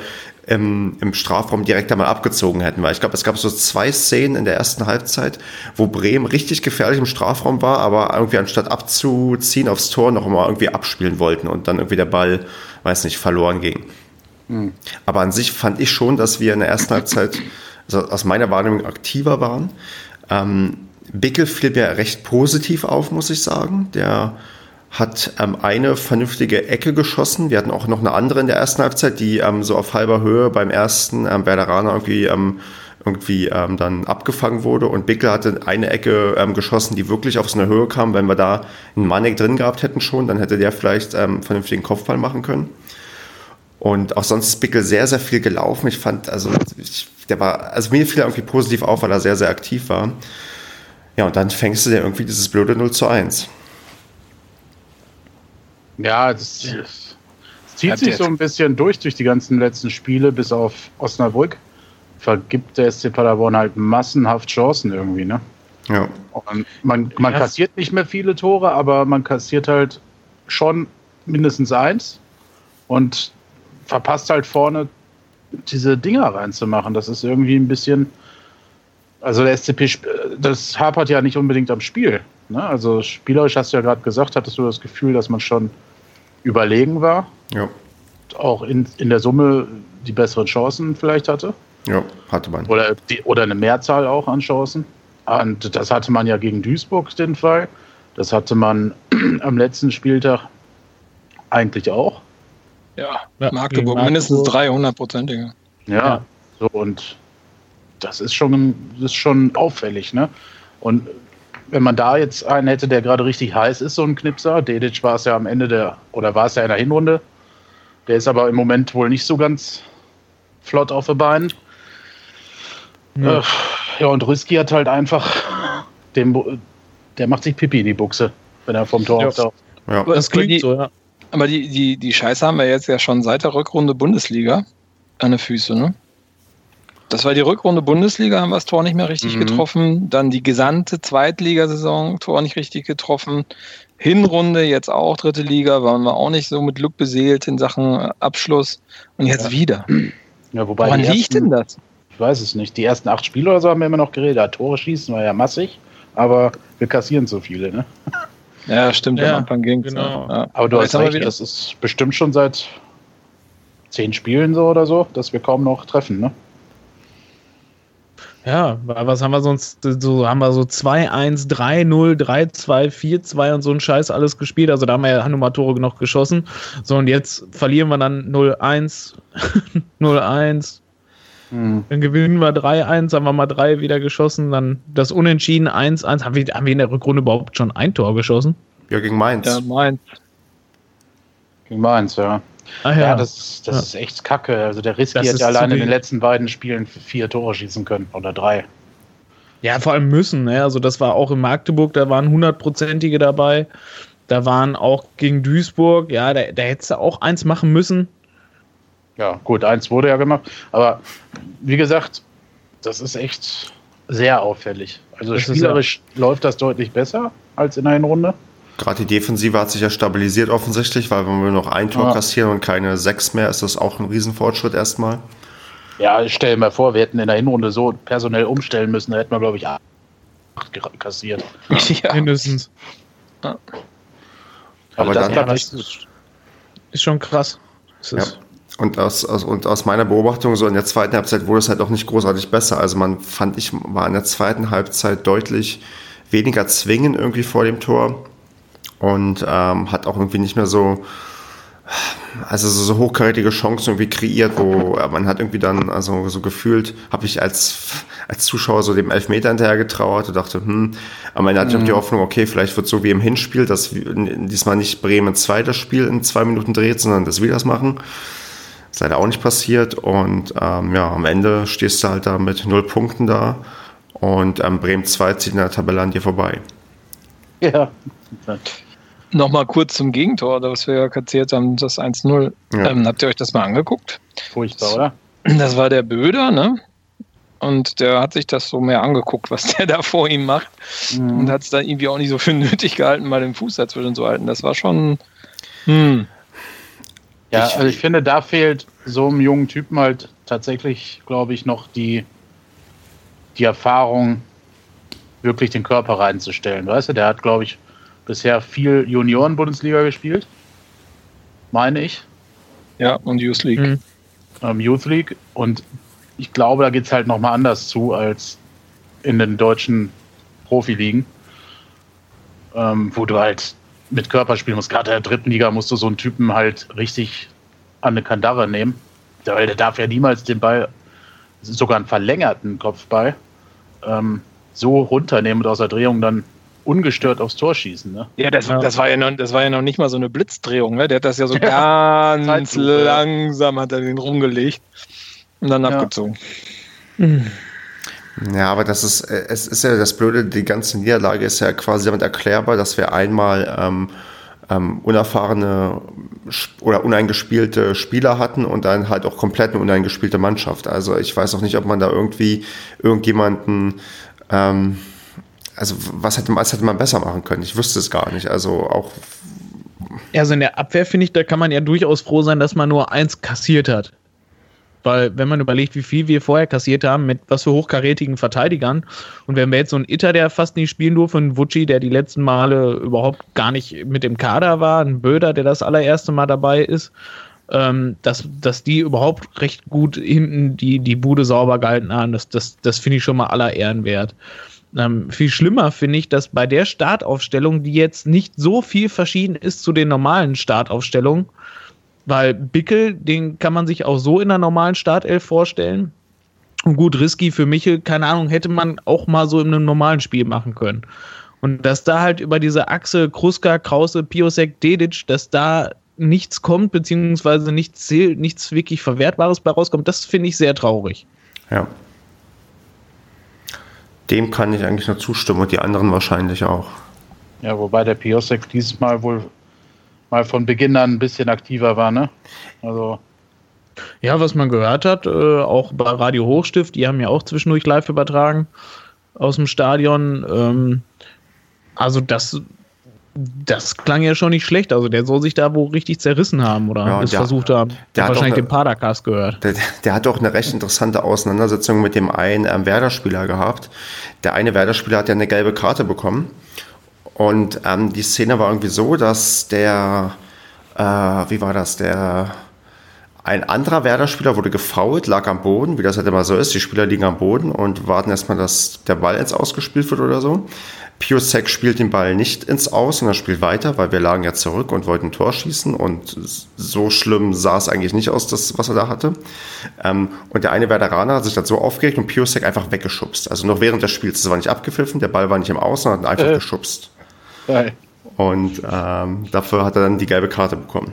Speaker 1: im, im Strafraum direkt einmal abgezogen hätten. Weil ich glaube, es gab so zwei Szenen in der ersten Halbzeit, wo Bremen richtig gefährlich im Strafraum war, aber irgendwie anstatt abzuziehen aufs Tor noch mal irgendwie abspielen wollten und dann irgendwie der Ball, weiß nicht, verloren ging. Mhm. Aber an sich fand ich schon, dass wir in der ersten Halbzeit also aus meiner Wahrnehmung aktiver waren. Ähm, Bickel fiel mir recht positiv auf, muss ich sagen. Der hat ähm, eine vernünftige Ecke geschossen. Wir hatten auch noch eine andere in der ersten Halbzeit, die ähm, so auf halber Höhe beim ersten ähm, Werderaner irgendwie, ähm, irgendwie ähm, dann abgefangen wurde. Und Bickel hatte eine Ecke ähm, geschossen, die wirklich auf so eine Höhe kam. Wenn wir da einen Manek drin gehabt hätten schon, dann hätte der vielleicht ähm, vernünftigen Kopfball machen können. Und auch sonst ist Bickel sehr, sehr viel gelaufen. Ich fand, also ich, der war, also mir fiel er irgendwie positiv auf, weil er sehr, sehr aktiv war. Ja, und dann fängst du dir irgendwie dieses blöde 0 zu 1.
Speaker 2: Ja, das, das zieht sich so ein bisschen durch, durch die ganzen letzten Spiele, bis auf Osnabrück. Vergibt der SC Paderborn halt massenhaft Chancen irgendwie, ne?
Speaker 1: Ja.
Speaker 2: Und man, man ja. kassiert nicht mehr viele Tore, aber man kassiert halt schon mindestens eins und verpasst halt vorne diese Dinger reinzumachen. Das ist irgendwie ein bisschen. Also der SCP, das hapert ja nicht unbedingt am Spiel. Ne? Also spielerisch hast du ja gerade gesagt, hattest du das Gefühl, dass man schon überlegen war.
Speaker 1: Ja.
Speaker 2: Auch in, in der Summe die besseren Chancen vielleicht hatte.
Speaker 1: Ja, hatte man.
Speaker 2: Oder, die, oder eine Mehrzahl auch an Chancen. Und das hatte man ja gegen Duisburg den Fall. Das hatte man am letzten Spieltag eigentlich auch.
Speaker 4: Ja, ja Magdeburg, mindestens 300-prozentige.
Speaker 2: Ja, ja, so und das ist schon, das ist schon auffällig, ne? Und wenn man da jetzt einen hätte, der gerade richtig heiß ist, so ein Knipser, Dedic war es ja am Ende der, oder war es ja in der Hinrunde, der ist aber im Moment wohl nicht so ganz flott auf den Beinen. Ja, äh, ja und Rüski hat halt einfach, dem, der macht sich Pipi in die Buchse, wenn er vom Tor
Speaker 4: ja. auftaucht. Ja. Das klingt so, ja. Aber die, die, die Scheiße haben wir jetzt ja schon seit der Rückrunde Bundesliga an den Füßen, ne? Das war die Rückrunde Bundesliga, haben wir das Tor nicht mehr richtig mhm. getroffen. Dann die gesamte Zweitligasaison, Tor nicht richtig getroffen. Hinrunde jetzt auch, dritte Liga, waren wir auch nicht so mit Glück beseelt in Sachen Abschluss. Und jetzt ja. wieder.
Speaker 2: Ja, wobei Woran ersten, liegt denn das? Ich weiß es nicht. Die ersten acht Spiele oder so haben wir immer noch geredet. Tore schießen war ja massig, aber wir kassieren so viele, ne?
Speaker 4: Ja, stimmt, ja, am Anfang ging
Speaker 2: genau. Ja. Aber du hast recht, das ist bestimmt schon seit zehn Spielen so oder so, dass wir kaum noch treffen, ne?
Speaker 3: Ja, was haben wir sonst? So haben wir so 2-1, 3-0, 3-2, 4-2 und so ein Scheiß alles gespielt. Also da haben wir ja Hannover Tore noch geschossen. So, und jetzt verlieren wir dann 0-1, 0-1. Hm. Dann gewinnen wir 3-1, haben wir mal 3 wieder geschossen. Dann das Unentschieden 1-1. Haben wir, haben wir in der Rückrunde überhaupt schon ein Tor geschossen?
Speaker 1: Ja, gegen Mainz. Ja, Mainz.
Speaker 2: Gegen Mainz, ja. Ah, ja. ja. das, das ja. ist echt kacke. Also der Risky hätte allein in den letzten beiden Spielen vier Tore schießen können oder drei.
Speaker 3: Ja, vor allem müssen. Ne? Also das war auch in Magdeburg, da waren hundertprozentige dabei. Da waren auch gegen Duisburg, ja, da, da hättest du auch eins machen müssen.
Speaker 2: Ja, gut, eins wurde ja gemacht. Aber wie gesagt, das ist echt sehr auffällig. Also das spielerisch ja läuft das deutlich besser als in der Hinrunde.
Speaker 1: Gerade die Defensive hat sich ja stabilisiert offensichtlich, weil wenn wir noch ein Tor ja. kassieren und keine sechs mehr, ist das auch ein Riesenfortschritt erstmal.
Speaker 2: Ja, ich stell mir vor, wir hätten in der Hinrunde so personell umstellen müssen, da hätten wir, glaube ich, acht kassiert.
Speaker 3: Ja. Mindestens. Ja. Aber also das, dann, das ist, ist schon krass.
Speaker 1: Ja. Und aus, aus, und aus meiner Beobachtung, so in der zweiten Halbzeit wurde es halt auch nicht großartig besser. Also man fand, ich war in der zweiten Halbzeit deutlich weniger zwingen irgendwie vor dem Tor und ähm, hat auch irgendwie nicht mehr so, also so, so hochkarätige Chancen irgendwie kreiert, wo man hat irgendwie dann, also so gefühlt, habe ich als, als Zuschauer so dem Elfmeter hinterher getrauert und dachte, hm, am Ende hatte ich auch die mhm. Hoffnung, okay, vielleicht wird so wie im Hinspiel, dass diesmal nicht Bremen 2 das Spiel in zwei Minuten dreht, sondern dass wir das machen. Ist leider auch nicht passiert und ähm, ja, am Ende stehst du halt da mit null Punkten da und ähm, Bremen 2 zieht in der Tabelle an dir vorbei.
Speaker 4: Ja. Nochmal kurz zum Gegentor, was wir ja kassiert haben, das 1-0. Ja. Ähm, habt ihr euch das mal angeguckt?
Speaker 2: Furchtbar, oder?
Speaker 4: Das war der Böder, ne? Und der hat sich das so mehr angeguckt, was der da vor ihm macht. Mhm. Und hat es dann irgendwie auch nicht so für nötig gehalten, mal den Fuß dazwischen zu halten. Das war schon. Hm.
Speaker 2: Ja, also ich finde, da fehlt so einem jungen Typen halt tatsächlich, glaube ich, noch die, die Erfahrung, wirklich den Körper reinzustellen. Weißt du, der hat, glaube ich, bisher viel Junioren-Bundesliga gespielt. Meine ich.
Speaker 4: Ja, und Youth League. Mhm.
Speaker 2: Ähm, Youth League. Und ich glaube, da geht es halt nochmal anders zu als in den deutschen Profiligen, ähm, wo du halt mit Körper spielen musst. Gerade in der dritten Liga musst du so einen Typen halt richtig an eine Kandare nehmen. Weil der darf ja niemals den Ball, sogar einen verlängerten Kopfball, ähm, so runternehmen und aus der Drehung dann ungestört aufs Tor schießen. Ne?
Speaker 4: Ja, das, das, war ja noch, das war ja noch nicht mal so eine Blitzdrehung. Ne? Der hat das ja so ja, ganz langsam hat er den rumgelegt und dann ja. abgezogen.
Speaker 1: Ja, aber das ist, es ist ja das Blöde, die ganze Niederlage ist ja quasi damit erklärbar, dass wir einmal ähm, ähm, unerfahrene oder uneingespielte Spieler hatten und dann halt auch komplett eine uneingespielte Mannschaft. Also ich weiß auch nicht, ob man da irgendwie irgendjemanden ähm, also was hätte, was hätte man besser machen können? Ich wüsste es gar nicht. Also auch.
Speaker 3: Also in der Abwehr finde ich, da kann man ja durchaus froh sein, dass man nur eins kassiert hat. Weil, wenn man überlegt, wie viel wir vorher kassiert haben, mit was für hochkarätigen Verteidigern, und wenn wir jetzt so einen Itter, der fast nicht spielen durfte, einen Vucci, der die letzten Male überhaupt gar nicht mit dem Kader war, ein Böder, der das allererste Mal dabei ist, ähm, dass, dass die überhaupt recht gut hinten die, die Bude sauber gehalten haben, das, das, das finde ich schon mal aller Ehren wert. Ähm, viel schlimmer finde ich, dass bei der Startaufstellung, die jetzt nicht so viel verschieden ist zu den normalen Startaufstellungen, weil Bickel, den kann man sich auch so in der normalen Startelf vorstellen. Und gut, Risky für Michel, keine Ahnung, hätte man auch mal so in einem normalen Spiel machen können. Und dass da halt über diese Achse Kruska, Krause, Piosek, Dedic, dass da nichts kommt, beziehungsweise nichts, nichts wirklich Verwertbares bei rauskommt, das finde ich sehr traurig.
Speaker 1: Ja, dem kann ich eigentlich nur zustimmen und die anderen wahrscheinlich auch.
Speaker 2: Ja, wobei der Piosek dieses Mal wohl mal von Beginn an ein bisschen aktiver war, ne? Also.
Speaker 3: Ja, was man gehört hat, äh, auch bei Radio Hochstift, die haben ja auch zwischendurch live übertragen aus dem Stadion. Ähm, also das, das klang ja schon nicht schlecht. Also der soll sich da wohl richtig zerrissen haben oder ja, es der, versucht haben. Der hat wahrscheinlich eine, den Padercast gehört.
Speaker 1: Der, der, hat doch eine recht interessante Auseinandersetzung mit dem einen ähm, Werder-Spieler gehabt. Der eine Werder-Spieler hat ja eine gelbe Karte bekommen. Und ähm, die Szene war irgendwie so, dass der, äh, wie war das, der ein anderer Werder-Spieler wurde gefault, lag am Boden, wie das halt immer so ist. Die Spieler liegen am Boden und warten erstmal, dass der Ball jetzt ausgespielt wird oder so. Piosek spielt den Ball nicht ins Aus, sondern spielt weiter, weil wir lagen ja zurück und wollten ein Tor schießen und so schlimm sah es eigentlich nicht aus, das, was er da hatte. Ähm, und der eine Werderaner hat sich dann so aufgeregt und Piosek einfach weggeschubst. Also noch während des Spiels. Es war nicht abgepfiffen, der Ball war nicht im Aus, sondern einfach äh. geschubst. Geil. Und ähm, dafür hat er dann die gelbe Karte bekommen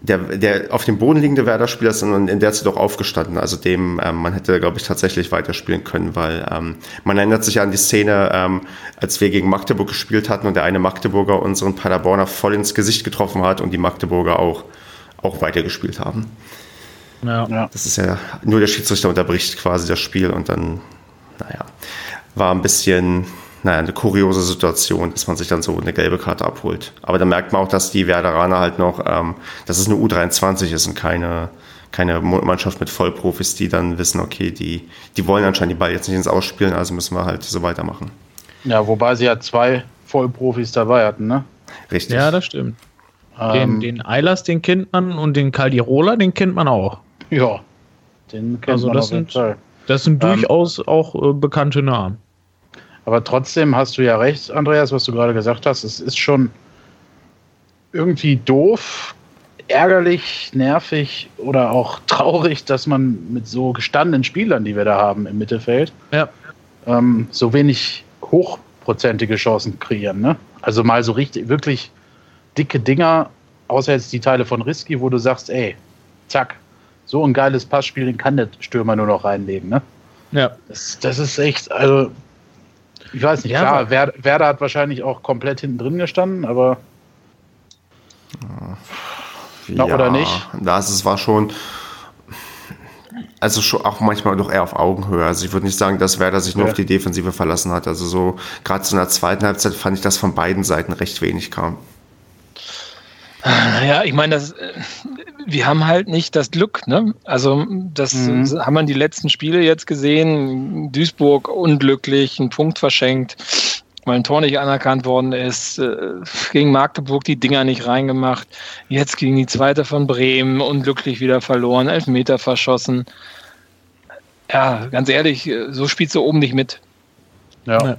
Speaker 1: der, der auf dem Boden liegende Werder-Spieler ist dann in der Zeit auch aufgestanden. Also dem, ähm, man hätte, glaube ich, tatsächlich weiterspielen können, weil ähm, man erinnert sich an die Szene, ähm, als wir gegen Magdeburg gespielt hatten und der eine Magdeburger unseren Paderborner voll ins Gesicht getroffen hat und die Magdeburger auch, auch weitergespielt haben. Ja. Das ist ja, nur der Schiedsrichter unterbricht quasi das Spiel und dann, naja, war ein bisschen, naja, eine kuriose Situation, dass man sich dann so eine gelbe Karte abholt. Aber da merkt man auch, dass die Werderaner halt noch, ähm, dass es eine U23 ist und keine, keine Mannschaft mit Vollprofis, die dann wissen, okay, die, die wollen anscheinend die Ball jetzt nicht ins Ausspielen, also müssen wir halt so weitermachen.
Speaker 2: Ja, wobei sie ja zwei Vollprofis dabei hatten, ne?
Speaker 3: Richtig. Ja, das stimmt. Ähm, den, den Eilers, den kennt man und den Caldirola, den kennt man auch.
Speaker 2: Ja, den kennt
Speaker 3: also man das sind, Das sind ähm, durchaus auch äh, bekannte Namen.
Speaker 2: Aber trotzdem hast du ja recht, Andreas, was du gerade gesagt hast. Es ist schon irgendwie doof, ärgerlich, nervig oder auch traurig, dass man mit so gestandenen Spielern, die wir da haben im Mittelfeld, ja. ähm, so wenig hochprozentige Chancen kreieren. Ne? Also mal so richtig, wirklich dicke Dinger, außer jetzt die Teile von Risky, wo du sagst, ey, zack, so ein geiles Passspiel, den kann der Stürmer nur noch reinlegen. Ne? Ja. Das, das ist echt, also ich weiß nicht, ja, klar, Werder, Werder hat wahrscheinlich auch komplett hinten drin gestanden, aber.
Speaker 1: Ja, oder nicht? Das es war schon. Also schon auch manchmal doch eher auf Augenhöhe. Also ich würde nicht sagen, dass Werder sich nur ja. auf die Defensive verlassen hat. Also so gerade zu einer zweiten Halbzeit fand ich, dass von beiden Seiten recht wenig kam.
Speaker 4: Ja, ich meine, das, äh, wir haben halt nicht das Glück. Ne? Also das mhm. haben wir die letzten Spiele jetzt gesehen. Duisburg unglücklich, ein Punkt verschenkt, weil ein Tor nicht anerkannt worden ist. Äh, gegen Magdeburg die Dinger nicht reingemacht. Jetzt gegen die zweite von Bremen unglücklich wieder verloren, Elfmeter verschossen. Ja, ganz ehrlich, äh, so spielst du oben nicht mit.
Speaker 3: ja. ja.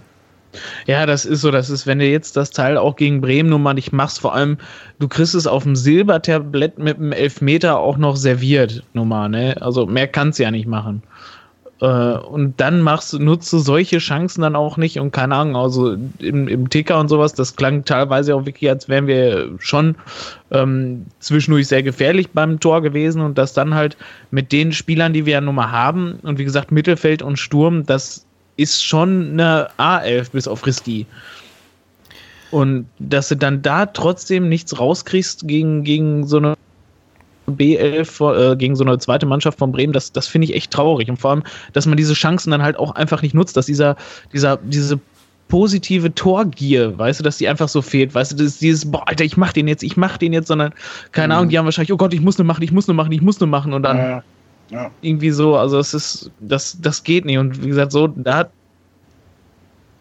Speaker 3: Ja, das ist so, das ist, wenn du jetzt das Teil auch gegen Bremen nun mal nicht machst, vor allem, du kriegst es auf dem Silbertablett mit einem Elfmeter auch noch serviert, nun mal, ne? Also mehr kannst du ja nicht machen. Äh, und dann machst nutzt du solche Chancen dann auch nicht und keine Ahnung, also im, im Ticker und sowas, das klang teilweise auch wirklich, als wären wir schon ähm, zwischendurch sehr gefährlich beim Tor gewesen und das dann halt mit den Spielern, die wir ja nun mal haben und wie gesagt Mittelfeld und Sturm, das ist schon eine A11 bis auf Risky. Und dass du dann da trotzdem nichts rauskriegst gegen, gegen so eine B11, äh, gegen so eine zweite Mannschaft von Bremen, das, das finde ich echt traurig. Und vor allem, dass man diese Chancen dann halt auch einfach nicht nutzt, dass dieser, dieser, diese positive Torgier, weißt du, dass die einfach so fehlt, weißt du, das dieses, boah, Alter, ich mach den jetzt, ich mach den jetzt, sondern, keine mhm. Ahnung, die haben wahrscheinlich, oh Gott, ich muss nur machen, ich muss nur machen, ich muss nur machen und dann ja. Ja. Irgendwie so, also es ist, das, das geht nicht. Und wie gesagt, so, da hat.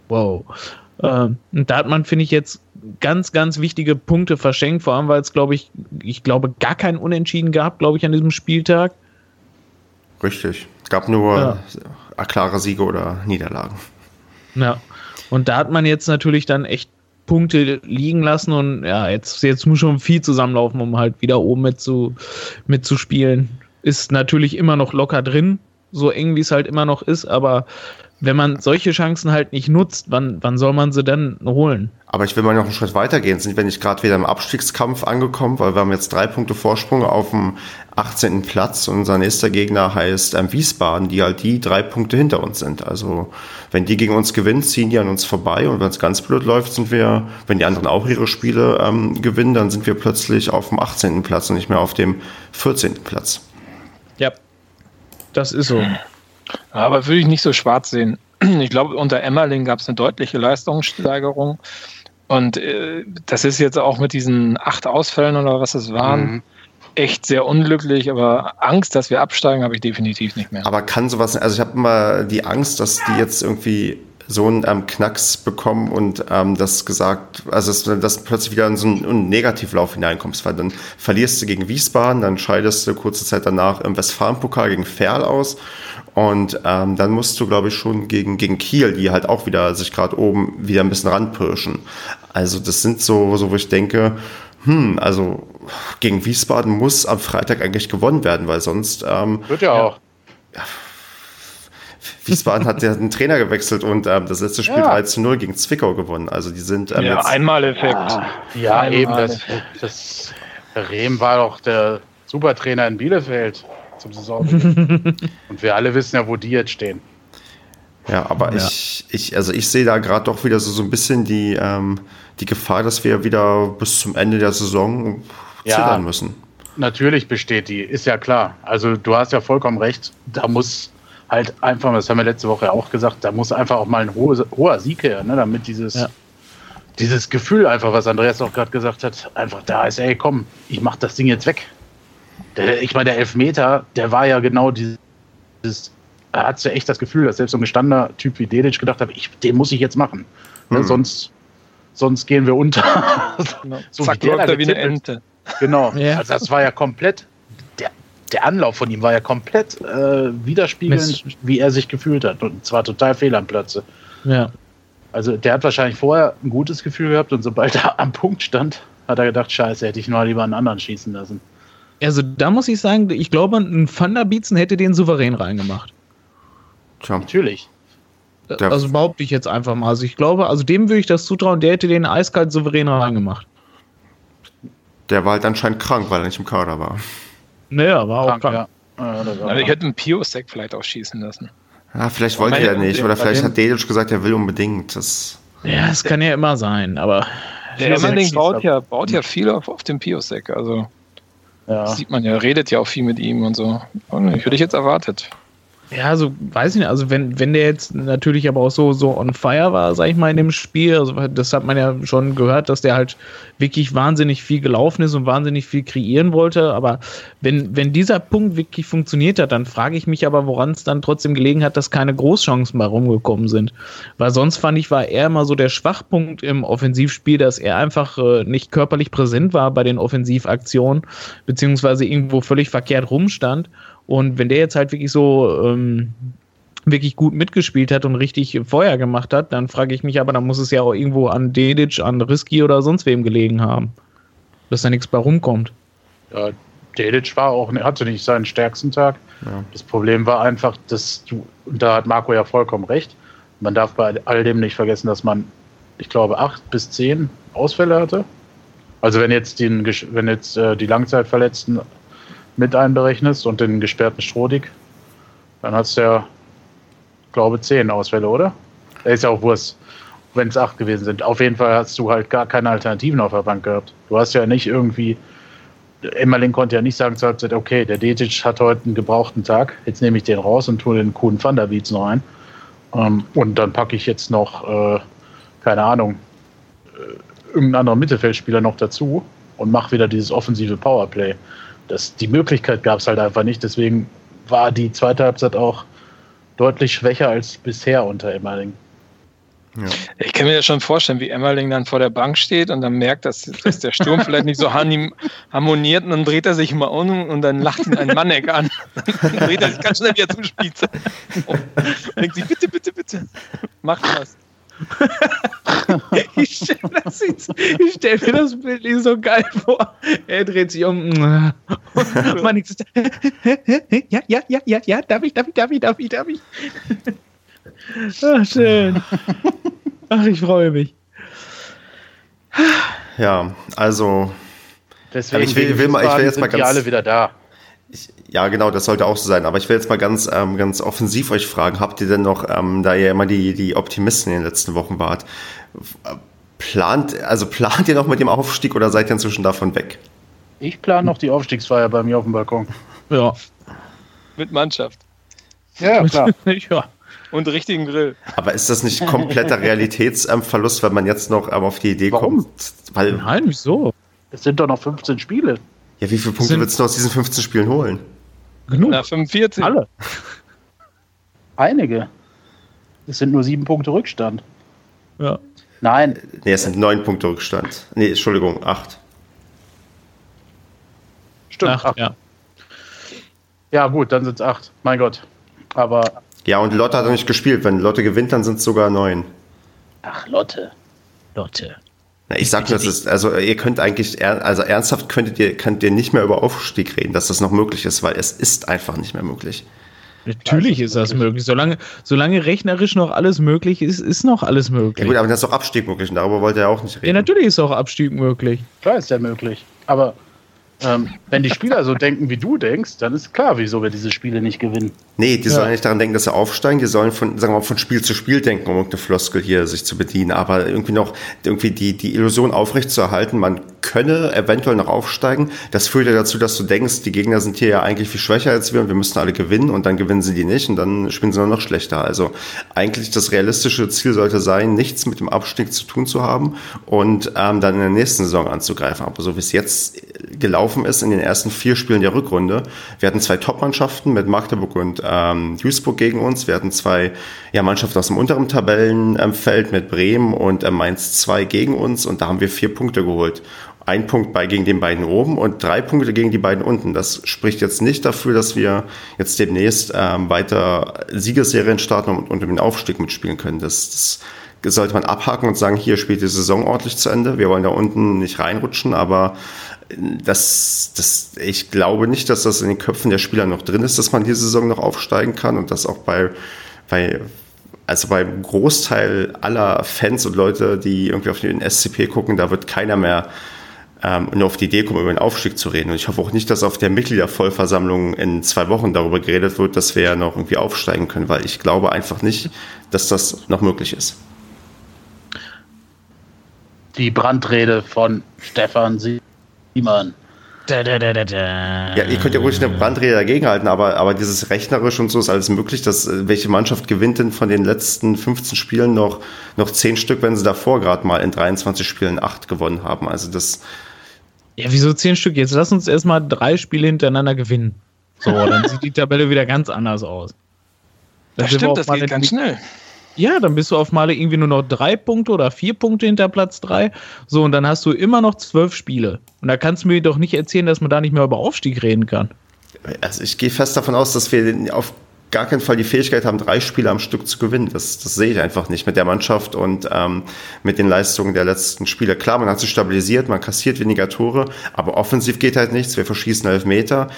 Speaker 3: Wow. Ähm, und da hat man, finde ich, jetzt ganz, ganz wichtige Punkte verschenkt, vor allem, weil es, glaube ich, ich glaube, gar kein Unentschieden gab, glaube ich, an diesem Spieltag.
Speaker 1: Richtig. Es gab nur ja. klare Siege oder Niederlagen.
Speaker 3: Ja. Und da hat man jetzt natürlich dann echt Punkte liegen lassen und ja, jetzt, jetzt muss schon viel zusammenlaufen, um halt wieder oben mit zu, mitzuspielen ist natürlich immer noch locker drin, so eng wie es halt immer noch ist, aber wenn man solche Chancen halt nicht nutzt, wann, wann soll man sie dann holen?
Speaker 1: Aber ich will mal noch einen Schritt weitergehen. Sind wir nicht gerade wieder im Abstiegskampf angekommen, weil wir haben jetzt drei Punkte Vorsprung auf dem 18. Platz und unser nächster Gegner heißt ähm, Wiesbaden, die halt die drei Punkte hinter uns sind. Also wenn die gegen uns gewinnen, ziehen die an uns vorbei und wenn es ganz blöd läuft, sind wir, wenn die anderen auch ihre Spiele ähm, gewinnen, dann sind wir plötzlich auf dem 18. Platz und nicht mehr auf dem 14. Platz.
Speaker 3: Das ist so.
Speaker 4: Aber würde ich nicht so schwarz sehen. Ich glaube, unter Emmerling gab es eine deutliche Leistungssteigerung. Und äh, das ist jetzt auch mit diesen acht Ausfällen oder was es waren, mhm. echt sehr unglücklich. Aber Angst, dass wir absteigen, habe ich definitiv nicht mehr.
Speaker 1: Aber kann sowas, also ich habe immer die Angst, dass die jetzt irgendwie so einen ähm, Knacks bekommen und ähm, das gesagt, also dass, dass plötzlich wieder in so einen, einen Negativlauf hineinkommst, weil dann verlierst du gegen Wiesbaden, dann scheidest du kurze Zeit danach im Westfalenpokal gegen Ferl aus und ähm, dann musst du, glaube ich, schon gegen, gegen Kiel, die halt auch wieder sich gerade oben wieder ein bisschen ranpirschen. Also das sind so, so, wo ich denke, hm, also gegen Wiesbaden muss am Freitag eigentlich gewonnen werden, weil sonst ähm,
Speaker 2: wird ja auch. Ja,
Speaker 1: Wiesbaden hat ja einen Trainer gewechselt und ähm, das letzte Spiel ja. 3 zu 0 gegen Zwickau gewonnen. Also die sind
Speaker 4: ähm, ja, jetzt Einmaleffekt.
Speaker 2: Ja, ja Einmal eben. Das, das Rehm war doch der Supertrainer in Bielefeld zum Saisonbeginn. und wir alle wissen ja, wo die jetzt stehen.
Speaker 1: Ja, aber ja. ich, ich, also ich sehe da gerade doch wieder so, so ein bisschen die, ähm, die Gefahr, dass wir wieder bis zum Ende der Saison zittern müssen.
Speaker 2: Natürlich besteht die, ist ja klar. Also du hast ja vollkommen recht. Da muss halt einfach, das haben wir letzte Woche auch gesagt, da muss einfach auch mal ein hoher, hoher Sieg her, ne, damit dieses, ja. dieses Gefühl einfach, was Andreas auch gerade gesagt hat, einfach da ist, ey, komm, ich mach das Ding jetzt weg. Der, ich meine, der Elfmeter, der war ja genau dieses, er hat ja echt das Gefühl, dass selbst so ein gestandener Typ wie Dedic gedacht hat, ich, den muss ich jetzt machen. Ne, mhm. sonst, sonst gehen wir unter.
Speaker 4: Genau. so Zack, wie der wie eine Ente.
Speaker 2: Genau. Ja. Also das war ja komplett der Anlauf von ihm war ja komplett äh, widerspiegelnd, Mist. wie er sich gefühlt hat. Und zwar total fehl am Platze.
Speaker 3: Ja.
Speaker 2: Also der hat wahrscheinlich vorher ein gutes Gefühl gehabt und sobald er am Punkt stand, hat er gedacht, scheiße, hätte ich nur lieber einen anderen schießen lassen.
Speaker 3: Also da muss ich sagen, ich glaube, ein Thunderbeatsen hätte den souverän reingemacht.
Speaker 2: Tja. Natürlich.
Speaker 3: Der also behaupte ich jetzt einfach mal. Also ich glaube, also dem würde ich das zutrauen, der hätte den eiskalt souverän reingemacht.
Speaker 1: Der war halt anscheinend krank, weil er nicht im Kader war.
Speaker 3: Naja, war auch krank. Ja.
Speaker 4: Also ich hätte einen Pio-Sec vielleicht auch schießen lassen.
Speaker 1: Ja, vielleicht wollte er nicht. Oder vielleicht hat Dedic gesagt, er will unbedingt. Das
Speaker 3: ja, das kann ja immer sein, aber.
Speaker 4: Der Emmerling baut ja, baut ja viel auf, auf dem Pio-Sec. Also. Ja. sieht man ja, redet ja auch viel mit ihm und so. Und ich hätte ich jetzt erwartet.
Speaker 3: Ja, also weiß ich nicht, also wenn, wenn der jetzt natürlich aber auch so, so on fire war, sag ich mal, in dem Spiel, also das hat man ja schon gehört, dass der halt wirklich wahnsinnig viel gelaufen ist und wahnsinnig viel kreieren wollte. Aber wenn, wenn dieser Punkt wirklich funktioniert hat, dann frage ich mich aber, woran es dann trotzdem gelegen hat, dass keine Großchancen mehr rumgekommen sind. Weil sonst fand ich, war er immer so der Schwachpunkt im Offensivspiel, dass er einfach äh, nicht körperlich präsent war bei den Offensivaktionen, beziehungsweise irgendwo völlig verkehrt rumstand. Und wenn der jetzt halt wirklich so ähm, wirklich gut mitgespielt hat und richtig Feuer gemacht hat, dann frage ich mich aber, dann muss es ja auch irgendwo an Dedic, an Risky oder sonst wem gelegen haben. Dass da nichts bei rumkommt.
Speaker 2: Ja, Dedic war auch, hatte nicht seinen stärksten Tag. Ja. Das Problem war einfach, dass du, und da hat Marco ja vollkommen recht, man darf bei all dem nicht vergessen, dass man, ich glaube, acht bis zehn Ausfälle hatte. Also wenn jetzt, den, wenn jetzt äh, die Langzeitverletzten mit einberechnest und den gesperrten Strohdig, dann hast du ja, glaube zehn Ausfälle, oder? Da ist ja auch Wurst, wenn es acht gewesen sind. Auf jeden Fall hast du halt gar keine Alternativen auf der Bank gehabt. Du hast ja nicht irgendwie, Emmerling konnte ja nicht sagen zur Halbzeit, okay, der Detic hat heute einen gebrauchten Tag, jetzt nehme ich den raus und tue den Kuhn Van der Beats noch ein. Ähm, und dann packe ich jetzt noch, äh, keine Ahnung, äh, irgendeinen anderen Mittelfeldspieler noch dazu und mache wieder dieses offensive Powerplay das, die Möglichkeit gab es halt einfach nicht. Deswegen war die zweite Halbzeit auch deutlich schwächer als bisher unter Emmerling.
Speaker 4: Ja. Ich kann mir ja schon vorstellen, wie Emmerling dann vor der Bank steht und dann merkt, dass, dass der Sturm vielleicht nicht so harmoniert und dann dreht er sich mal um und dann lacht ihn ein Mannek an. Dann dreht er sich ganz schnell wieder zum Spießer. Und denkt sich, bitte, bitte, bitte, mach was.
Speaker 3: ich stelle stell mir das Bild nicht so geil vor. Er dreht sich um. Und man sagt, ja, ja, ja, ja, ja, darf ich, darf ich, darf ich, darf ich, darf ich. Ach, schön. Ach, ich freue mich.
Speaker 1: Ja, also.
Speaker 2: Deswegen
Speaker 1: ich will, will mal, ich will jetzt mal ganz.
Speaker 2: alle wieder da.
Speaker 1: Ja, genau, das sollte auch so sein. Aber ich will jetzt mal ganz, ähm, ganz offensiv euch fragen: Habt ihr denn noch, ähm, da ihr immer die, die Optimisten in den letzten Wochen wart, plant, also plant ihr noch mit dem Aufstieg oder seid ihr inzwischen davon weg?
Speaker 2: Ich plane noch die Aufstiegsfeier bei mir auf dem Balkon.
Speaker 4: Ja. Mit Mannschaft.
Speaker 2: Ja, klar.
Speaker 4: ja. Und richtigen Grill.
Speaker 1: Aber ist das nicht kompletter Realitätsverlust, wenn man jetzt noch ähm, auf die Idee
Speaker 3: Warum?
Speaker 1: kommt? Weil,
Speaker 3: Nein, wieso?
Speaker 2: Es sind doch noch 15 Spiele.
Speaker 1: ja, wie viele Punkte
Speaker 3: Sind-
Speaker 1: willst du aus diesen 15 Spielen holen?
Speaker 3: Genug.
Speaker 4: Na, 45.
Speaker 3: Alle.
Speaker 2: Einige. Es sind nur sieben Punkte Rückstand.
Speaker 3: Ja.
Speaker 2: Nein,
Speaker 1: Nee, es sind neun Punkte Rückstand. Nee, Entschuldigung, acht.
Speaker 2: stimmt.
Speaker 3: Ach,
Speaker 2: acht.
Speaker 3: ja.
Speaker 2: Ja, gut, dann sind es acht. Mein Gott. Aber,
Speaker 1: Ja, und Lotte hat noch nicht gespielt. Wenn Lotte gewinnt, dann sind es sogar neun.
Speaker 2: ach, Lotte.
Speaker 3: Lotte.
Speaker 1: Na, ich sag nur, das ist, also ihr könnt eigentlich, also ernsthaft könntet ihr, könnt ihr nicht mehr über Aufstieg reden, dass das noch möglich ist, weil es ist einfach nicht mehr möglich.
Speaker 3: Natürlich ist das möglich. Solange, solange rechnerisch noch alles möglich ist, ist noch alles
Speaker 1: Ja
Speaker 3: möglich.
Speaker 1: gut, aber dann ist auch Abstieg möglich und darüber wollt ihr ja auch nicht
Speaker 3: Ja,
Speaker 1: reden.
Speaker 3: natürlich ist auch Abstieg möglich.
Speaker 2: Klar ist ja möglich. Aber ähm, wenn die Spieler so denken, wie du denkst, dann ist klar, wieso wir diese Spiele nicht gewinnen.
Speaker 1: Nee, die
Speaker 3: Ja.
Speaker 1: sollen nicht daran denken, dass sie aufsteigen, die sollen von, sagen wir mal, von Spiel zu Spiel denken, um irgendeine Floskel hier sich zu bedienen, aber irgendwie noch, irgendwie die, die Illusion aufrechtzuerhalten, man könne eventuell noch aufsteigen, das führt ja dazu, dass du denkst, die Gegner sind hier ja eigentlich viel schwächer als wir und wir müssen alle gewinnen und dann gewinnen sie die nicht und dann spielen sie nur noch schlechter. Also eigentlich das realistische Ziel sollte sein, nichts mit dem Abstieg zu tun zu haben und ähm, dann in der nächsten Saison anzugreifen. Aber so wie es jetzt gelaufen ist in den ersten vier Spielen der Rückrunde, wir hatten zwei Top-Mannschaften mit Magdeburg und ähm, Duisburg gegen uns. Wir hatten zwei ja, Mannschaften aus dem unteren Tabellenfeld mit Bremen und äh, Mainz 2 gegen uns und da haben wir vier Punkte geholt. Ein Punkt bei gegen den beiden oben und drei Punkte gegen die beiden unten. Das spricht jetzt nicht dafür, dass wir jetzt demnächst ähm, weiter Siegesserien starten und unter den Aufstieg mitspielen können. Das, das sollte man abhaken und sagen, hier spielt die Saison ordentlich zu Ende. Wir wollen da unten nicht reinrutschen, aber das, das, ich glaube nicht, dass das in den Köpfen der Spieler noch drin ist, dass man diese Saison noch aufsteigen kann und das auch bei, bei also beim Großteil aller Fans und Leute, die irgendwie auf den SCP gucken, da wird keiner mehr ähm, nur auf die Idee kommen, über den Aufstieg zu reden. Und ich hoffe auch nicht, dass auf der Mitgliedervollversammlung in zwei Wochen darüber geredet wird, dass wir ja noch irgendwie aufsteigen können, weil ich glaube einfach nicht, dass das noch möglich ist.
Speaker 2: Die Brandrede von Stefan Simon.
Speaker 3: Da, da, da, da, da.
Speaker 1: Ja, ihr könnt ja ruhig eine Brandrede dagegenhalten, aber, aber dieses rechnerisch und so ist alles möglich. Dass, äh, welche Mannschaft gewinnt denn von den letzten 15 Spielen noch, noch 10 Stück, wenn sie davor gerade mal in 23 Spielen 8 gewonnen haben? Also das,
Speaker 3: Ja, wieso zehn Stück? Jetzt lass uns erstmal drei Spiele hintereinander gewinnen. So, dann sieht die Tabelle wieder ganz anders aus. Dann
Speaker 4: Das
Speaker 3: wir
Speaker 4: stimmt, das geht ganz schnell.
Speaker 3: Ja, dann bist du auf Male irgendwie nur noch drei Punkte oder vier Punkte hinter Platz drei. So, und dann hast du immer noch zwölf Spiele. Und da kannst du mir doch nicht erzählen, dass man da nicht mehr über Aufstieg reden kann.
Speaker 1: also ich gehe fest davon aus, dass wir auf gar keinen Fall die Fähigkeit haben, drei Spiele am Stück zu gewinnen. Das, das sehe ich einfach nicht mit der Mannschaft und ähm, mit den Leistungen der letzten Spiele. Klar, man hat sich stabilisiert, man kassiert weniger Tore, aber offensiv geht halt nichts. Wir verschießen elf Meter.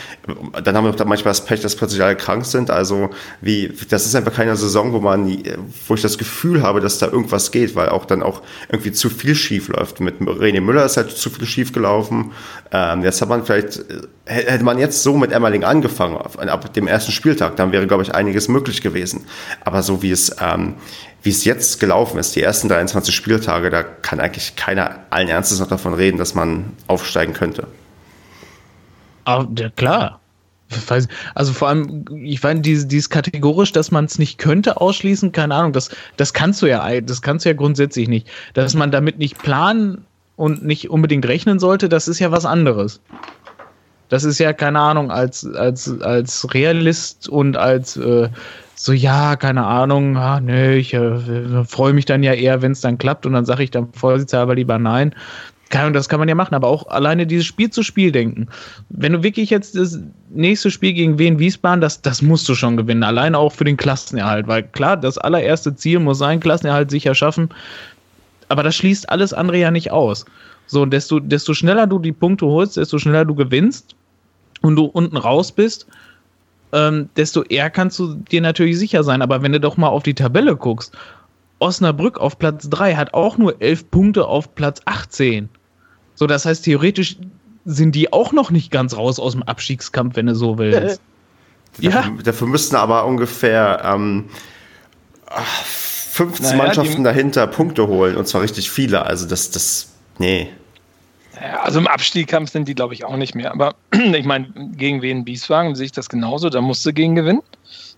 Speaker 1: Dann haben wir da manchmal das Pech, dass plötzlich alle krank sind. Also wie, das ist einfach keine Saison, wo man, wo ich das Gefühl habe, dass da irgendwas geht, weil auch dann auch irgendwie zu viel schief läuft. Mit René Müller ist halt zu viel schief gelaufen. Ähm, jetzt hat man vielleicht, äh, hätte man jetzt so mit Emmerling angefangen, ab, ab dem ersten Spieltag, dann wäre, glaube ich, einiges möglich gewesen. Aber so wie es, ähm, wie es jetzt gelaufen ist, die ersten 23 Spieltage, da kann eigentlich keiner allen Ernstes noch davon reden, dass man aufsteigen könnte.
Speaker 3: Aber, ja, klar. Also vor allem, ich meine, dieses, dieses kategorisch, dass man es nicht könnte ausschließen, keine Ahnung, das, das kannst du ja, das kannst du ja grundsätzlich nicht. Dass man damit nicht planen und nicht unbedingt rechnen sollte, das ist ja was anderes. Das ist ja, keine Ahnung, als, als, als Realist und als äh, so, ja, keine Ahnung, ah, nee, ich äh, freue mich dann ja eher, wenn es dann klappt und dann sage ich dann vorsichtshalber lieber nein. Keine das kann man ja machen, aber auch alleine dieses Spiel zu Spiel denken. Wenn du wirklich jetzt das nächste Spiel gegen Wien Wiesbaden, das, das musst du schon gewinnen, alleine auch für den Klassenerhalt, weil klar, das allererste Ziel muss sein, Klassenerhalt sicher schaffen, aber das schließt alles andere ja nicht aus. So, desto, desto schneller du die Punkte holst, desto schneller du gewinnst und du unten raus bist, ähm, desto eher kannst du dir natürlich sicher sein. Aber wenn du doch mal auf die Tabelle guckst, Osnabrück auf Platz 3 hat auch nur 11 Punkte auf Platz 18. So, das heißt, theoretisch sind die auch noch nicht ganz raus aus dem Abstiegskampf, wenn du so willst.
Speaker 1: ja. Dafür, dafür müssten aber ungefähr ähm, 15 naja, Mannschaften dahinter Punkte holen und zwar richtig viele. Also das, das, nee.
Speaker 4: Also im Abstiegskampf sind die, glaube ich, auch nicht mehr. Aber ich meine, gegen Wien Bieswagen sehe ich das genauso. Da musst du gegen gewinnen.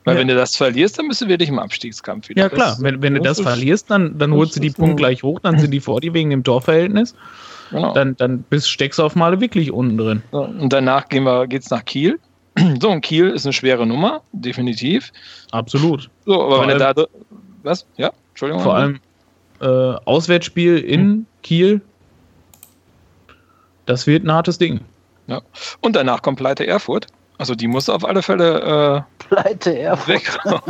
Speaker 4: Weil ja. wenn du das verlierst, dann bist du wirklich im Abstiegskampf
Speaker 3: wieder. Ja klar, das, wenn, wenn du das verlierst, dann, dann holst du die Punkte gleich hoch, dann sind die vor dir wegen dem Torverhältnis. Genau. Dann, dann bist, steckst du auf Male wirklich unten drin.
Speaker 4: Und danach gehen wir, geht's nach Kiel. So, und Kiel ist eine schwere Nummer, definitiv.
Speaker 3: Absolut.
Speaker 4: So, aber vor wenn allem, du da. Was? Ja,
Speaker 3: Entschuldigung. Vor allem äh, Auswärtsspiel in hm. Kiel. Das wird ein hartes Ding.
Speaker 4: Ja. Und danach kommt Pleite Erfurt. Also die muss auf alle Fälle
Speaker 5: äh, Pleite Erfurt.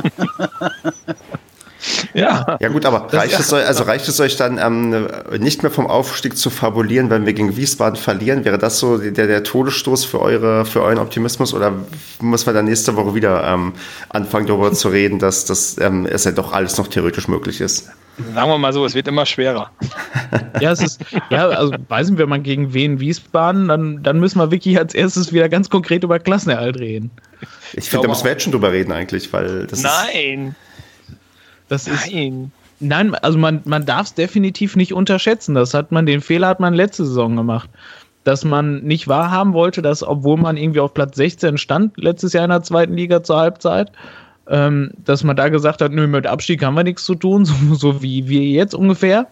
Speaker 1: Ja. Ja gut, aber reicht, es euch, also reicht es euch dann ähm, nicht mehr vom Aufstieg zu fabulieren, wenn wir gegen Wiesbaden verlieren? Wäre das so der, der Todesstoß für, eure, für euren Optimismus oder muss man dann nächste Woche wieder ähm, anfangen darüber zu reden, dass, dass ähm, es ja doch alles noch theoretisch möglich ist?
Speaker 4: Sagen wir mal so, es wird immer schwerer.
Speaker 3: ja, es ist, ja, also weiß nicht, wenn man gegen wen Wiesbaden, dann, dann müssen wir wirklich als erstes wieder ganz konkret über Klassenerhalt reden.
Speaker 1: Ich finde, da müssen wir jetzt schon drüber reden eigentlich, weil das
Speaker 4: Nein.
Speaker 3: Das nein. Ist, nein, also man, man darf es definitiv nicht unterschätzen. Das hat man, den Fehler hat man letzte Saison gemacht. Dass man nicht wahrhaben wollte, dass, obwohl man irgendwie auf Platz 16 stand, letztes Jahr in der zweiten Liga zur Halbzeit, ähm, dass man da gesagt hat, nö, mit Abstieg haben wir nichts zu tun, so, so wie wir jetzt ungefähr.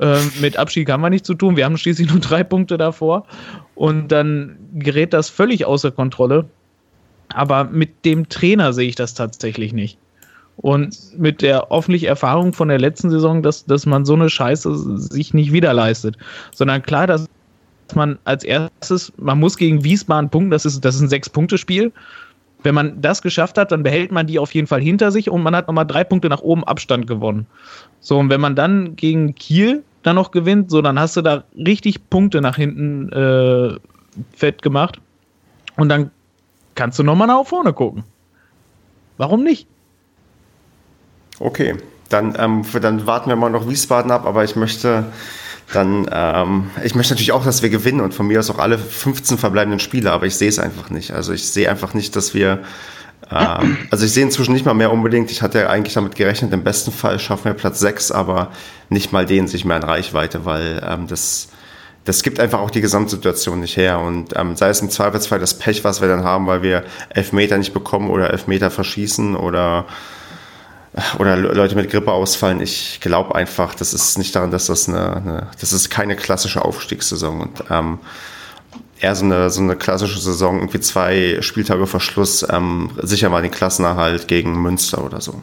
Speaker 3: Ähm, mit Abstieg haben wir nichts zu tun, wir haben schließlich nur drei Punkte davor. Und dann gerät das völlig außer Kontrolle. Aber mit dem Trainer sehe ich das tatsächlich nicht. Und mit der hoffentlich Erfahrung von der letzten Saison, dass, dass man so eine Scheiße sich nicht wieder leistet. Sondern klar, dass man als erstes, man muss gegen Wiesbaden punkten, das ist, das ist ein Sechs-Punkte-Spiel. Wenn man das geschafft hat, dann behält man die auf jeden Fall hinter sich und man hat nochmal drei Punkte nach oben Abstand gewonnen. So, und wenn man dann gegen Kiel dann noch gewinnt, so, dann hast du da richtig Punkte nach hinten äh, fett gemacht. Und dann kannst du nochmal nach vorne gucken. Warum nicht?
Speaker 1: Okay, dann, ähm, dann warten wir mal noch Wiesbaden ab, aber ich möchte dann, ähm, ich möchte natürlich auch, dass wir gewinnen und von mir aus auch alle 15 verbleibenden Spiele, aber ich sehe es einfach nicht. Also ich sehe einfach nicht, dass wir, ähm, also ich sehe inzwischen nicht mal mehr unbedingt, ich hatte ja eigentlich damit gerechnet, im besten Fall schaffen wir Platz 6, aber nicht mal den sich mehr in Reichweite, weil ähm, das, das gibt einfach auch die Gesamtsituation nicht her. Und ähm, sei es im Zweifelsfall das Pech, was wir dann haben, weil wir Elfmeter nicht bekommen oder Elfmeter verschießen oder oder Leute mit Grippe ausfallen. Ich glaube einfach, das ist nicht daran, dass das eine, eine das ist keine klassische Aufstiegssaison und ähm, eher so eine, so eine klassische Saison, irgendwie zwei Spieltage vor Schluss, ähm, sicher mal den Klassenerhalt gegen Münster oder so.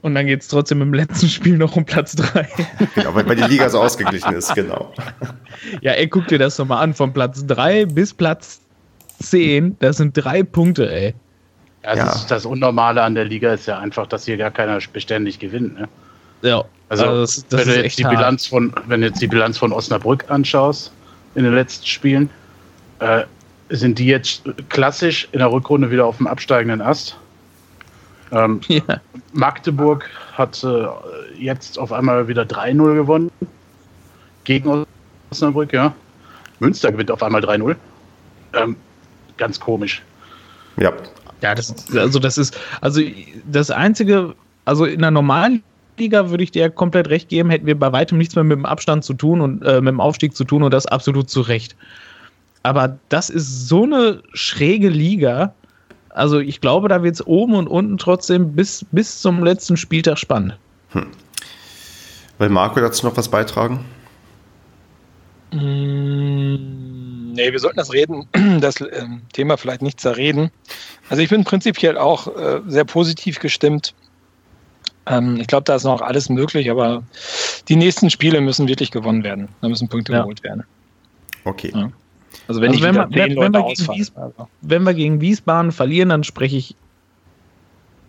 Speaker 3: Und dann geht es trotzdem im letzten Spiel noch um Platz 3.
Speaker 1: genau, weil, weil die Liga so ausgeglichen ist, genau.
Speaker 3: Ja, ey, guck dir das doch mal an. Von Platz 3 bis Platz 10, das sind drei Punkte, ey.
Speaker 2: Ja, ja. Das, das, Unnormale an der Liga ist ja einfach, dass hier gar keiner beständig gewinnt. Ne?
Speaker 3: Ja.
Speaker 2: Also, also das, das wenn, du jetzt die Bilanz von, wenn du jetzt die Bilanz von Osnabrück anschaust in den letzten Spielen, äh, sind die jetzt klassisch in der Rückrunde wieder auf dem absteigenden Ast. Ähm, ja. Magdeburg hat äh, jetzt auf einmal wieder 3-0 gewonnen gegen Osnabrück, ja. Münster gewinnt auf einmal 3-0. Ähm, ganz komisch.
Speaker 3: Ja, ja, das, also das ist, also das Einzige, also in der normalen Liga würde ich dir komplett recht geben, hätten wir bei weitem nichts mehr mit dem Abstand zu tun und äh, mit dem Aufstieg zu tun und das absolut zu Recht. Aber das ist so eine schräge Liga. Also ich glaube, da wird es oben und unten trotzdem bis, bis zum letzten Spieltag spannend. Hm.
Speaker 1: Will Marco dazu noch was beitragen?
Speaker 4: Mm, nee, wir sollten das Reden, das äh, Thema vielleicht nicht zerreden. Also ich bin prinzipiell auch äh, sehr positiv gestimmt. Ähm, ich glaube, da ist noch alles möglich, aber die nächsten Spiele müssen wirklich gewonnen werden. Da müssen Punkte ja. geholt werden.
Speaker 1: Okay. Ja.
Speaker 3: Also wenn, also wenn, wir, wenn, wenn, wir Wies, also. wenn, wir gegen Wiesbaden verlieren, dann spreche ich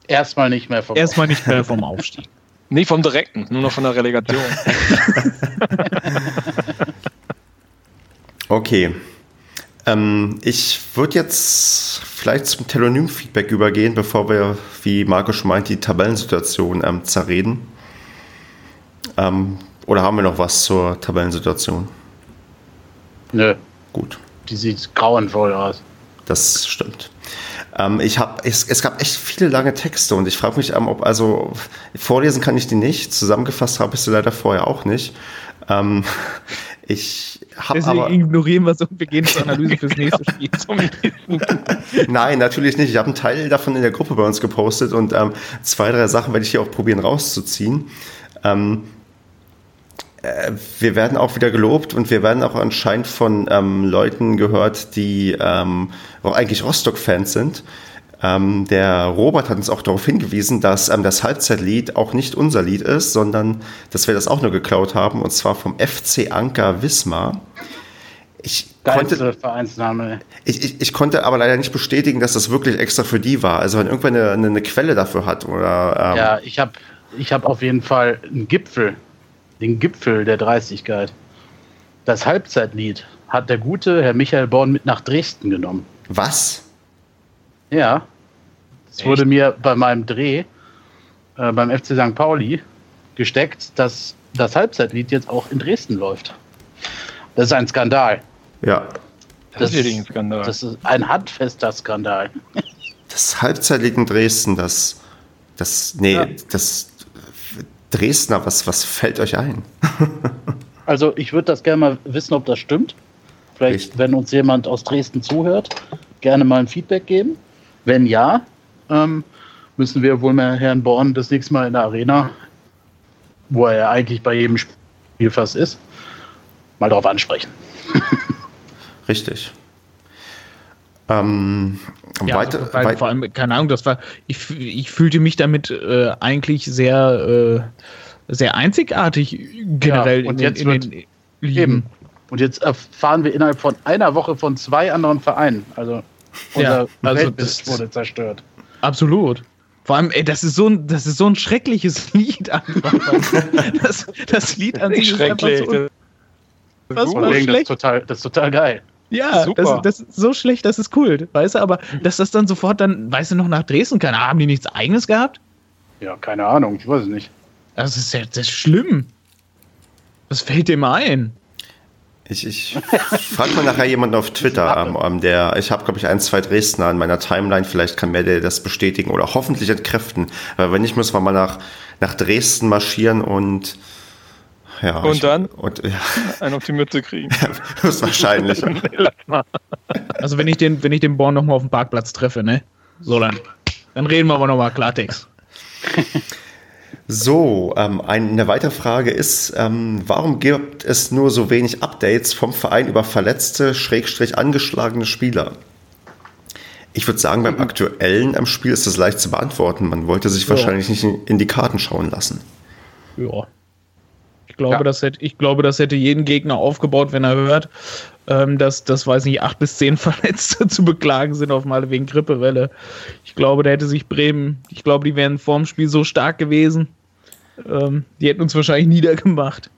Speaker 2: erstmal nicht mehr
Speaker 3: vom erstmal nicht mehr vom Aufstieg.
Speaker 4: Nee, vom direkten, nur noch von der
Speaker 1: okay. Ähm, ich würde jetzt vielleicht zum Telonym-Feedback übergehen, bevor wir, wie Marco schon meint, die Tabellensituation ähm, zerreden. Ähm, oder haben wir noch was zur Tabellensituation?
Speaker 2: Nö. Gut. Die sieht grauenvoll aus.
Speaker 1: Das stimmt. Ähm, ich hab, es, es, gab echt viele lange Texte und ich frage mich, ähm, ob, also vorlesen kann ich die nicht, zusammengefasst habe ich sie leider vorher auch nicht. Ähm, ich habe aber.
Speaker 3: ignorieren wir so und wir gehen zur Analyse fürs nächste Spiel.
Speaker 1: Nein, natürlich nicht. Ich habe einen Teil davon in der Gruppe bei uns gepostet und ähm, zwei, drei Sachen werde ich hier auch probieren rauszuziehen. Ähm, äh, wir werden auch wieder gelobt und wir werden auch anscheinend von ähm, Leuten gehört, die ähm, auch eigentlich Rostock-Fans sind. Ähm, der Robert hat uns auch darauf hingewiesen, dass ähm, das Halbzeitlied auch nicht unser Lied ist, sondern dass wir das auch nur geklaut haben und zwar vom FC Anker Wismar. Ich konnte, Vereinsname. Ich, ich, ich, konnte aber leider nicht bestätigen, dass das wirklich extra für die war. Also wenn irgendwer eine, eine Quelle dafür hat oder.
Speaker 2: Ähm ja, ich habe ich hab auf jeden Fall einen Gipfel den Gipfel der Dreistigkeit. Das Halbzeitlied hat der gute Herr Michael Born mit nach Dresden genommen.
Speaker 1: Was?
Speaker 2: Ja. Es wurde mir bei meinem Dreh äh, beim FC St. Pauli gesteckt, dass das Halbzeitlied jetzt auch in Dresden läuft. Das ist ein Skandal.
Speaker 1: Ja.
Speaker 2: Das, das ist ein Skandal. Das ist ein handfester Skandal.
Speaker 1: Das Halbzeitlied in Dresden, das, das, nee, ja. das, Dresdner, was, was fällt euch ein?
Speaker 2: also ich würde das gerne mal wissen, ob das stimmt. Vielleicht, Richtig. wenn uns jemand aus Dresden zuhört, gerne mal ein Feedback geben. Wenn ja, ähm, müssen wir wohl mal Herrn Born das nächste Mal in der Arena, wo er ja eigentlich bei jedem Spiel fast ist, mal darauf ansprechen.
Speaker 1: Richtig. Ähm,
Speaker 3: ja, weiter, also, weil, vor allem, keine Ahnung, das war, ich, ich fühlte mich damit äh, eigentlich sehr, äh, sehr einzigartig generell
Speaker 2: ja, und in, jetzt in, in den Lieben. Und jetzt erfahren wir innerhalb von einer Woche von zwei anderen Vereinen. Also
Speaker 3: unser ja, also Weltbild wurde zerstört. Absolut. Vor allem, ey, das ist so ein, das ist so ein schreckliches Lied einfach. das, das Lied an sich ist einfach so.
Speaker 2: Das, ist total, das ist total geil.
Speaker 3: Ja, das, das, ist so schlecht, das ist cool, weißt du, aber dass das dann sofort dann, weißt du, noch nach Dresden kann, haben die nichts eigenes gehabt?
Speaker 2: Ja, keine Ahnung, ich weiß es nicht.
Speaker 3: Das ist ja das ist schlimm. Was fällt dir mal ein?
Speaker 1: Ich, ich frage mal nachher jemanden auf Twitter, ähm, ähm, der, ich habe, glaube ich, ein, zwei Dresdner an meiner Timeline, vielleicht kann mir der das bestätigen oder hoffentlich entkräften. Weil wenn nicht, müssen wir mal nach, nach Dresden marschieren und ja,
Speaker 4: und ich, dann und, ja. einen auf die Mütze kriegen.
Speaker 1: das ist wahrscheinlich.
Speaker 3: also wenn ich den, wenn ich den Born nochmal auf dem Parkplatz treffe, ne? So dann. Dann reden wir aber nochmal Klartext.
Speaker 1: So, ähm, eine weitere Frage ist, ähm, warum gibt es nur so wenig Updates vom Verein über verletzte, schrägstrich angeschlagene Spieler? Ich würde sagen, beim aktuellen am Spiel ist das leicht zu beantworten. Man wollte sich ja. wahrscheinlich nicht in die Karten schauen lassen.
Speaker 3: Ja, glaube, ja. das hätte, ich glaube, das hätte jeden Gegner aufgebaut, wenn er hört, ähm, dass, das weiß nicht, acht bis zehn Verletzte zu beklagen sind auf Male wegen Grippewelle. Ich glaube, da hätte sich Bremen, ich glaube, die wären vorm Spiel so stark gewesen. Ähm, die hätten uns wahrscheinlich niedergemacht.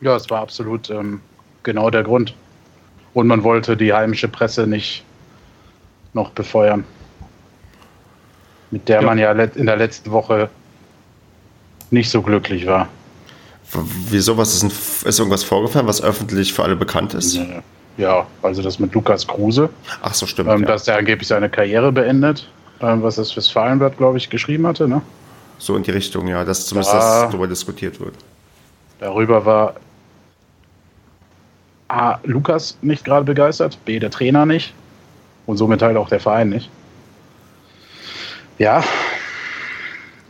Speaker 2: Ja, es war absolut ähm, genau der Grund. Und man wollte die heimische Presse nicht noch befeuern. Mit der ja. man ja in der letzten Woche nicht so glücklich war.
Speaker 1: Wieso? Was ist, ein, ist irgendwas vorgefallen, was öffentlich für alle bekannt ist?
Speaker 2: Ja, also das mit Lukas Kruse.
Speaker 1: Ach so, stimmt.
Speaker 2: Ähm, ja. Dass er angeblich seine Karriere beendet, ähm, was das Westfalenblatt, glaube ich, geschrieben hatte. Ne?
Speaker 1: So in die Richtung, ja, dass zumindest da, das darüber diskutiert wird.
Speaker 2: Darüber war A. Lukas nicht gerade begeistert, B. der Trainer nicht und somit halt auch der Verein nicht. Ja,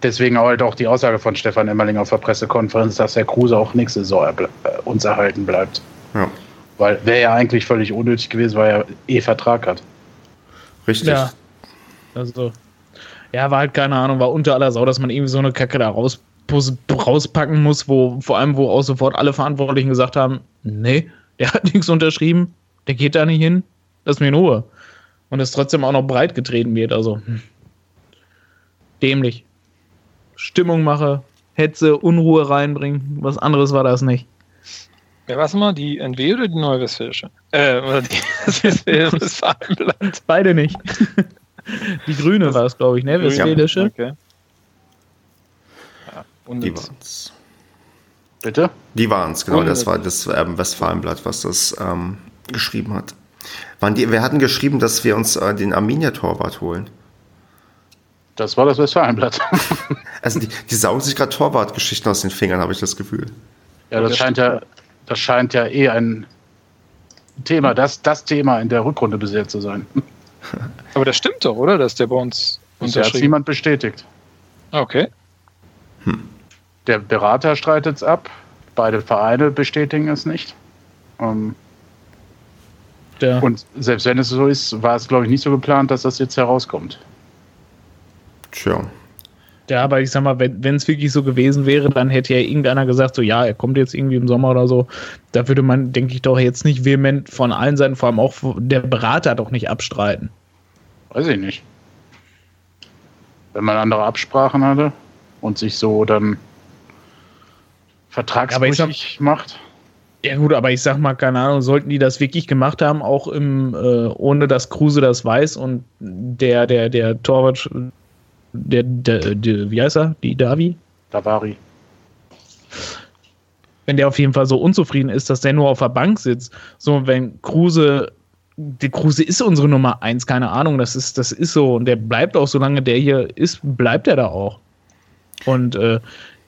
Speaker 2: deswegen halt auch die Aussage von Stefan Emmerling auf der Pressekonferenz, dass Herr Kruse auch nächste Saison äh, uns erhalten bleibt. Ja. Weil wäre ja eigentlich völlig unnötig gewesen, weil er eh Vertrag hat.
Speaker 1: Richtig.
Speaker 3: Ja. Also, ja, war halt keine Ahnung, war unter aller Sau, dass man irgendwie so eine Kacke da raus, rauspacken muss, wo vor allem, wo auch sofort alle Verantwortlichen gesagt haben, nee, der hat nichts unterschrieben, der geht da nicht hin, lass mir in Ruhe. Und es trotzdem auch noch breit getreten wird, also hm. dämlich. Stimmung mache, Hetze, Unruhe reinbringen. Was anderes war das nicht.
Speaker 4: Wer war es mal? Die NW oder die Neue Westfälische? Äh, oder die
Speaker 3: Westfälische? Beide nicht. Die Grüne war es, glaube ich, ne? Westfälische. Ja, okay.
Speaker 1: Ja, die waren's. Bitte? Die waren es, genau. Das war das ähm, Westfalenblatt, was das ähm, geschrieben hat. Waren die, wir hatten geschrieben, dass wir uns äh, den Arminia-Torwart holen.
Speaker 2: Das war das Westfalenblatt.
Speaker 1: also die, die saugen sich gerade Torwartgeschichten aus den Fingern, habe ich das Gefühl.
Speaker 2: Ja, das scheint ja, das scheint ja eh ein Thema, das, das Thema in der Rückrunde bisher zu sein.
Speaker 4: Aber das stimmt doch, oder? Dass der bei uns
Speaker 2: unterschrieben hat niemand bestätigt.
Speaker 4: Okay.
Speaker 2: Hm. Der Berater streitet es ab. Beide Vereine bestätigen es nicht. Ähm, ja. Und selbst wenn es so ist, war es, glaube ich, nicht so geplant, dass das jetzt herauskommt.
Speaker 1: Tja.
Speaker 3: Ja, aber ich sag mal, wenn es wirklich so gewesen wäre, dann hätte ja irgendeiner gesagt, so ja, er kommt jetzt irgendwie im Sommer oder so. Da würde man, denke ich, doch jetzt nicht vehement von allen Seiten, vor allem auch der Berater, doch nicht abstreiten.
Speaker 2: Weiß ich nicht. Wenn man andere Absprachen hatte und sich so dann vertragsbrüchig macht.
Speaker 3: Ja gut, aber ich sag mal, keine Ahnung, sollten die das wirklich gemacht haben, auch im, äh, ohne dass Kruse das weiß und der, der, der Torwart der, der, der, wie heißt er? Die Davi?
Speaker 2: Davari.
Speaker 3: Wenn der auf jeden Fall so unzufrieden ist, dass der nur auf der Bank sitzt, so wenn Kruse, der Kruse ist unsere Nummer eins, keine Ahnung, das ist, das ist so und der bleibt auch, solange der hier ist, bleibt er da auch. Und äh,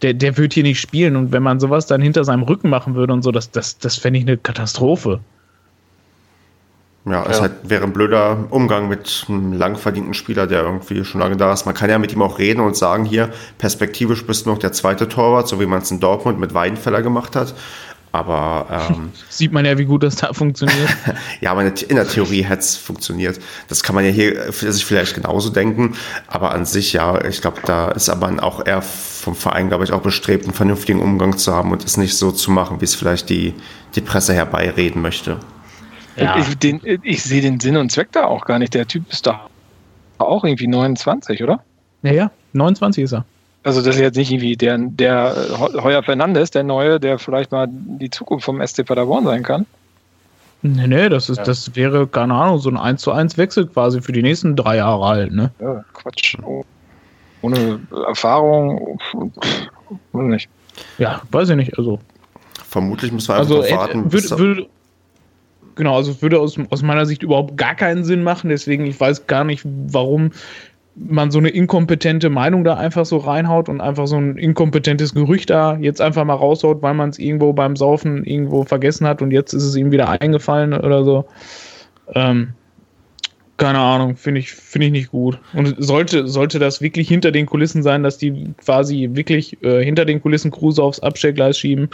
Speaker 3: der, der wird hier nicht spielen und wenn man sowas dann hinter seinem Rücken machen würde und so, das, das, das fände ich eine Katastrophe.
Speaker 1: Ja, es ja. Halt, wäre ein blöder Umgang mit einem lang verdienten Spieler, der irgendwie schon lange da ist. Man kann ja mit ihm auch reden und sagen, hier, perspektivisch bist du noch der zweite Torwart, so wie man es in Dortmund mit Weidenfeller gemacht hat. Aber ähm,
Speaker 3: sieht man ja, wie gut das da funktioniert.
Speaker 1: ja, aber in der Theorie hätte es funktioniert. Das kann man ja hier sich vielleicht genauso denken. Aber an sich, ja, ich glaube, da ist aber auch eher vom Verein, glaube ich, auch bestrebt, einen vernünftigen Umgang zu haben und es nicht so zu machen, wie es vielleicht die, die Presse herbeireden möchte.
Speaker 4: Ja. Ich, den, ich sehe den Sinn und Zweck da auch gar nicht. Der Typ ist doch auch irgendwie 29, oder?
Speaker 3: Ja, ja, 29 ist er.
Speaker 4: Also das ist jetzt nicht irgendwie der, der Heuer Fernandes, der Neue, der vielleicht mal die Zukunft vom SC Paderborn sein kann.
Speaker 3: Nee, nee, das, ist, ja. das wäre, keine Ahnung, so ein 1 zu 1 Wechsel quasi für die nächsten drei Jahre halt, ne?
Speaker 4: Ja, Quatsch. Ohne Erfahrung, weiß nicht.
Speaker 3: Ja, weiß ich nicht, also.
Speaker 1: Vermutlich müssen wir einfach also, warten.
Speaker 3: Würd, würd, Genau, also es würde aus, aus meiner Sicht überhaupt gar keinen Sinn machen. Deswegen, ich weiß gar nicht, warum man so eine inkompetente Meinung da einfach so reinhaut und einfach so ein inkompetentes Gerücht da jetzt einfach mal raushaut, weil man es irgendwo beim Saufen irgendwo vergessen hat und jetzt ist es ihm wieder eingefallen oder so. Ähm, keine Ahnung, finde ich, finde ich nicht gut. Und sollte, sollte das wirklich hinter den Kulissen sein, dass die quasi wirklich äh, hinter den Kulissen Kruse aufs Abstellgleis schieben,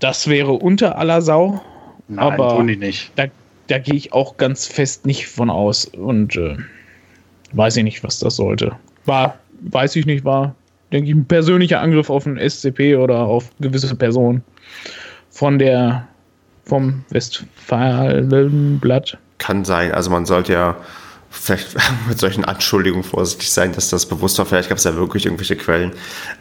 Speaker 3: das wäre unter aller Sau.
Speaker 2: Nein, aber tun die nicht.
Speaker 3: Da, da gehe ich auch ganz fest nicht von aus und äh, weiß ich nicht, was das sollte. War, weiß ich nicht, war, denke ich, ein persönlicher Angriff auf ein SCP oder auf gewisse Personen von der, vom Westfalenblatt.
Speaker 1: Kann sein, also man sollte ja vielleicht mit solchen Anschuldigungen vorsichtig sein, dass das bewusst war. Vielleicht gab es ja wirklich irgendwelche Quellen.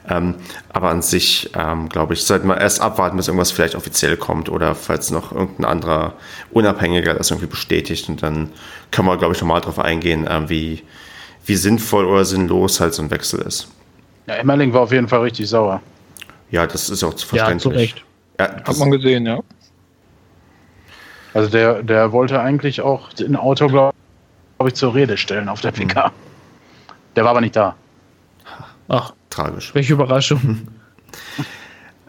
Speaker 1: Ähm, aber an sich, ähm, glaube ich, sollte man erst abwarten, bis irgendwas vielleicht offiziell kommt oder falls noch irgendein anderer Unabhängiger das irgendwie bestätigt. Und dann können wir, glaube ich, nochmal darauf eingehen, äh, wie, wie sinnvoll oder sinnlos halt so ein Wechsel ist.
Speaker 2: Ja, Emmerling war auf jeden Fall richtig sauer.
Speaker 1: Ja, das ist auch verständlich. Ja, zu Recht.
Speaker 4: Ja, Hat man gesehen, ja.
Speaker 2: Also der, der wollte eigentlich auch ein Auto, glaube glaube ich, zur Rede stellen auf der PK. Mhm. Der war aber nicht da.
Speaker 3: Ach, tragisch. Welche Überraschung.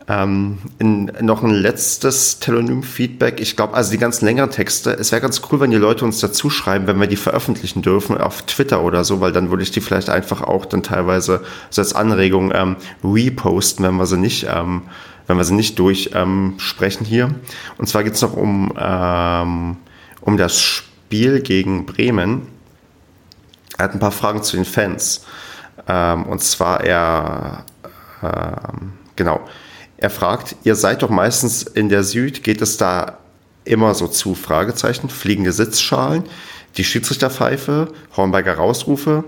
Speaker 1: Ähm, in, noch ein letztes Telonym-Feedback. Ich glaube, also die ganzen längeren Texte, es wäre ganz cool, wenn die Leute uns dazu schreiben, wenn wir die veröffentlichen dürfen auf Twitter oder so, weil dann würde ich die vielleicht einfach auch dann teilweise so als Anregung ähm, reposten, wenn wir sie nicht, ähm, wenn wir sie nicht durchsprechen ähm, hier. Und zwar geht es noch um, ähm, um das Spiel Spiel gegen Bremen. Er hat ein paar Fragen zu den Fans. Ähm, und zwar er, ähm, genau, er fragt, ihr seid doch meistens in der Süd, geht es da immer so zu? Fragezeichen, fliegende Sitzschalen, die Schiedsrichterpfeife, Hornberger Rausrufe.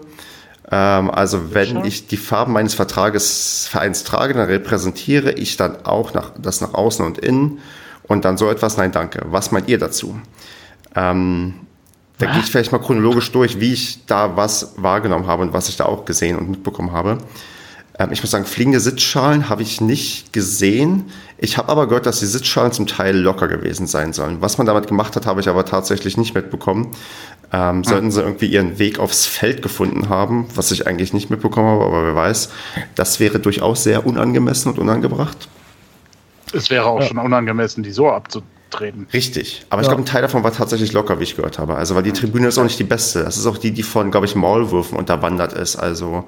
Speaker 1: Ähm, also wenn ich die Farben meines Vertrages Vereins trage, dann repräsentiere ich dann auch nach, das nach außen und innen und dann so etwas. Nein, danke. Was meint ihr dazu? Ähm, da gehe ich vielleicht mal chronologisch durch, wie ich da was wahrgenommen habe und was ich da auch gesehen und mitbekommen habe. Ähm, ich muss sagen, fliegende Sitzschalen habe ich nicht gesehen. Ich habe aber gehört, dass die Sitzschalen zum Teil locker gewesen sein sollen. Was man damit gemacht hat, habe ich aber tatsächlich nicht mitbekommen. Ähm, sollten sie irgendwie ihren Weg aufs Feld gefunden haben, was ich eigentlich nicht mitbekommen habe, aber wer weiß, das wäre durchaus sehr unangemessen und unangebracht.
Speaker 2: Es wäre auch ja. schon unangemessen, die so abzutreten.
Speaker 1: Richtig. Aber ja. ich glaube, ein Teil davon war tatsächlich locker, wie ich gehört habe. Also, weil die Tribüne ist auch nicht die beste. Das ist auch die, die von, glaube ich, Maulwürfen unterwandert ist. Also,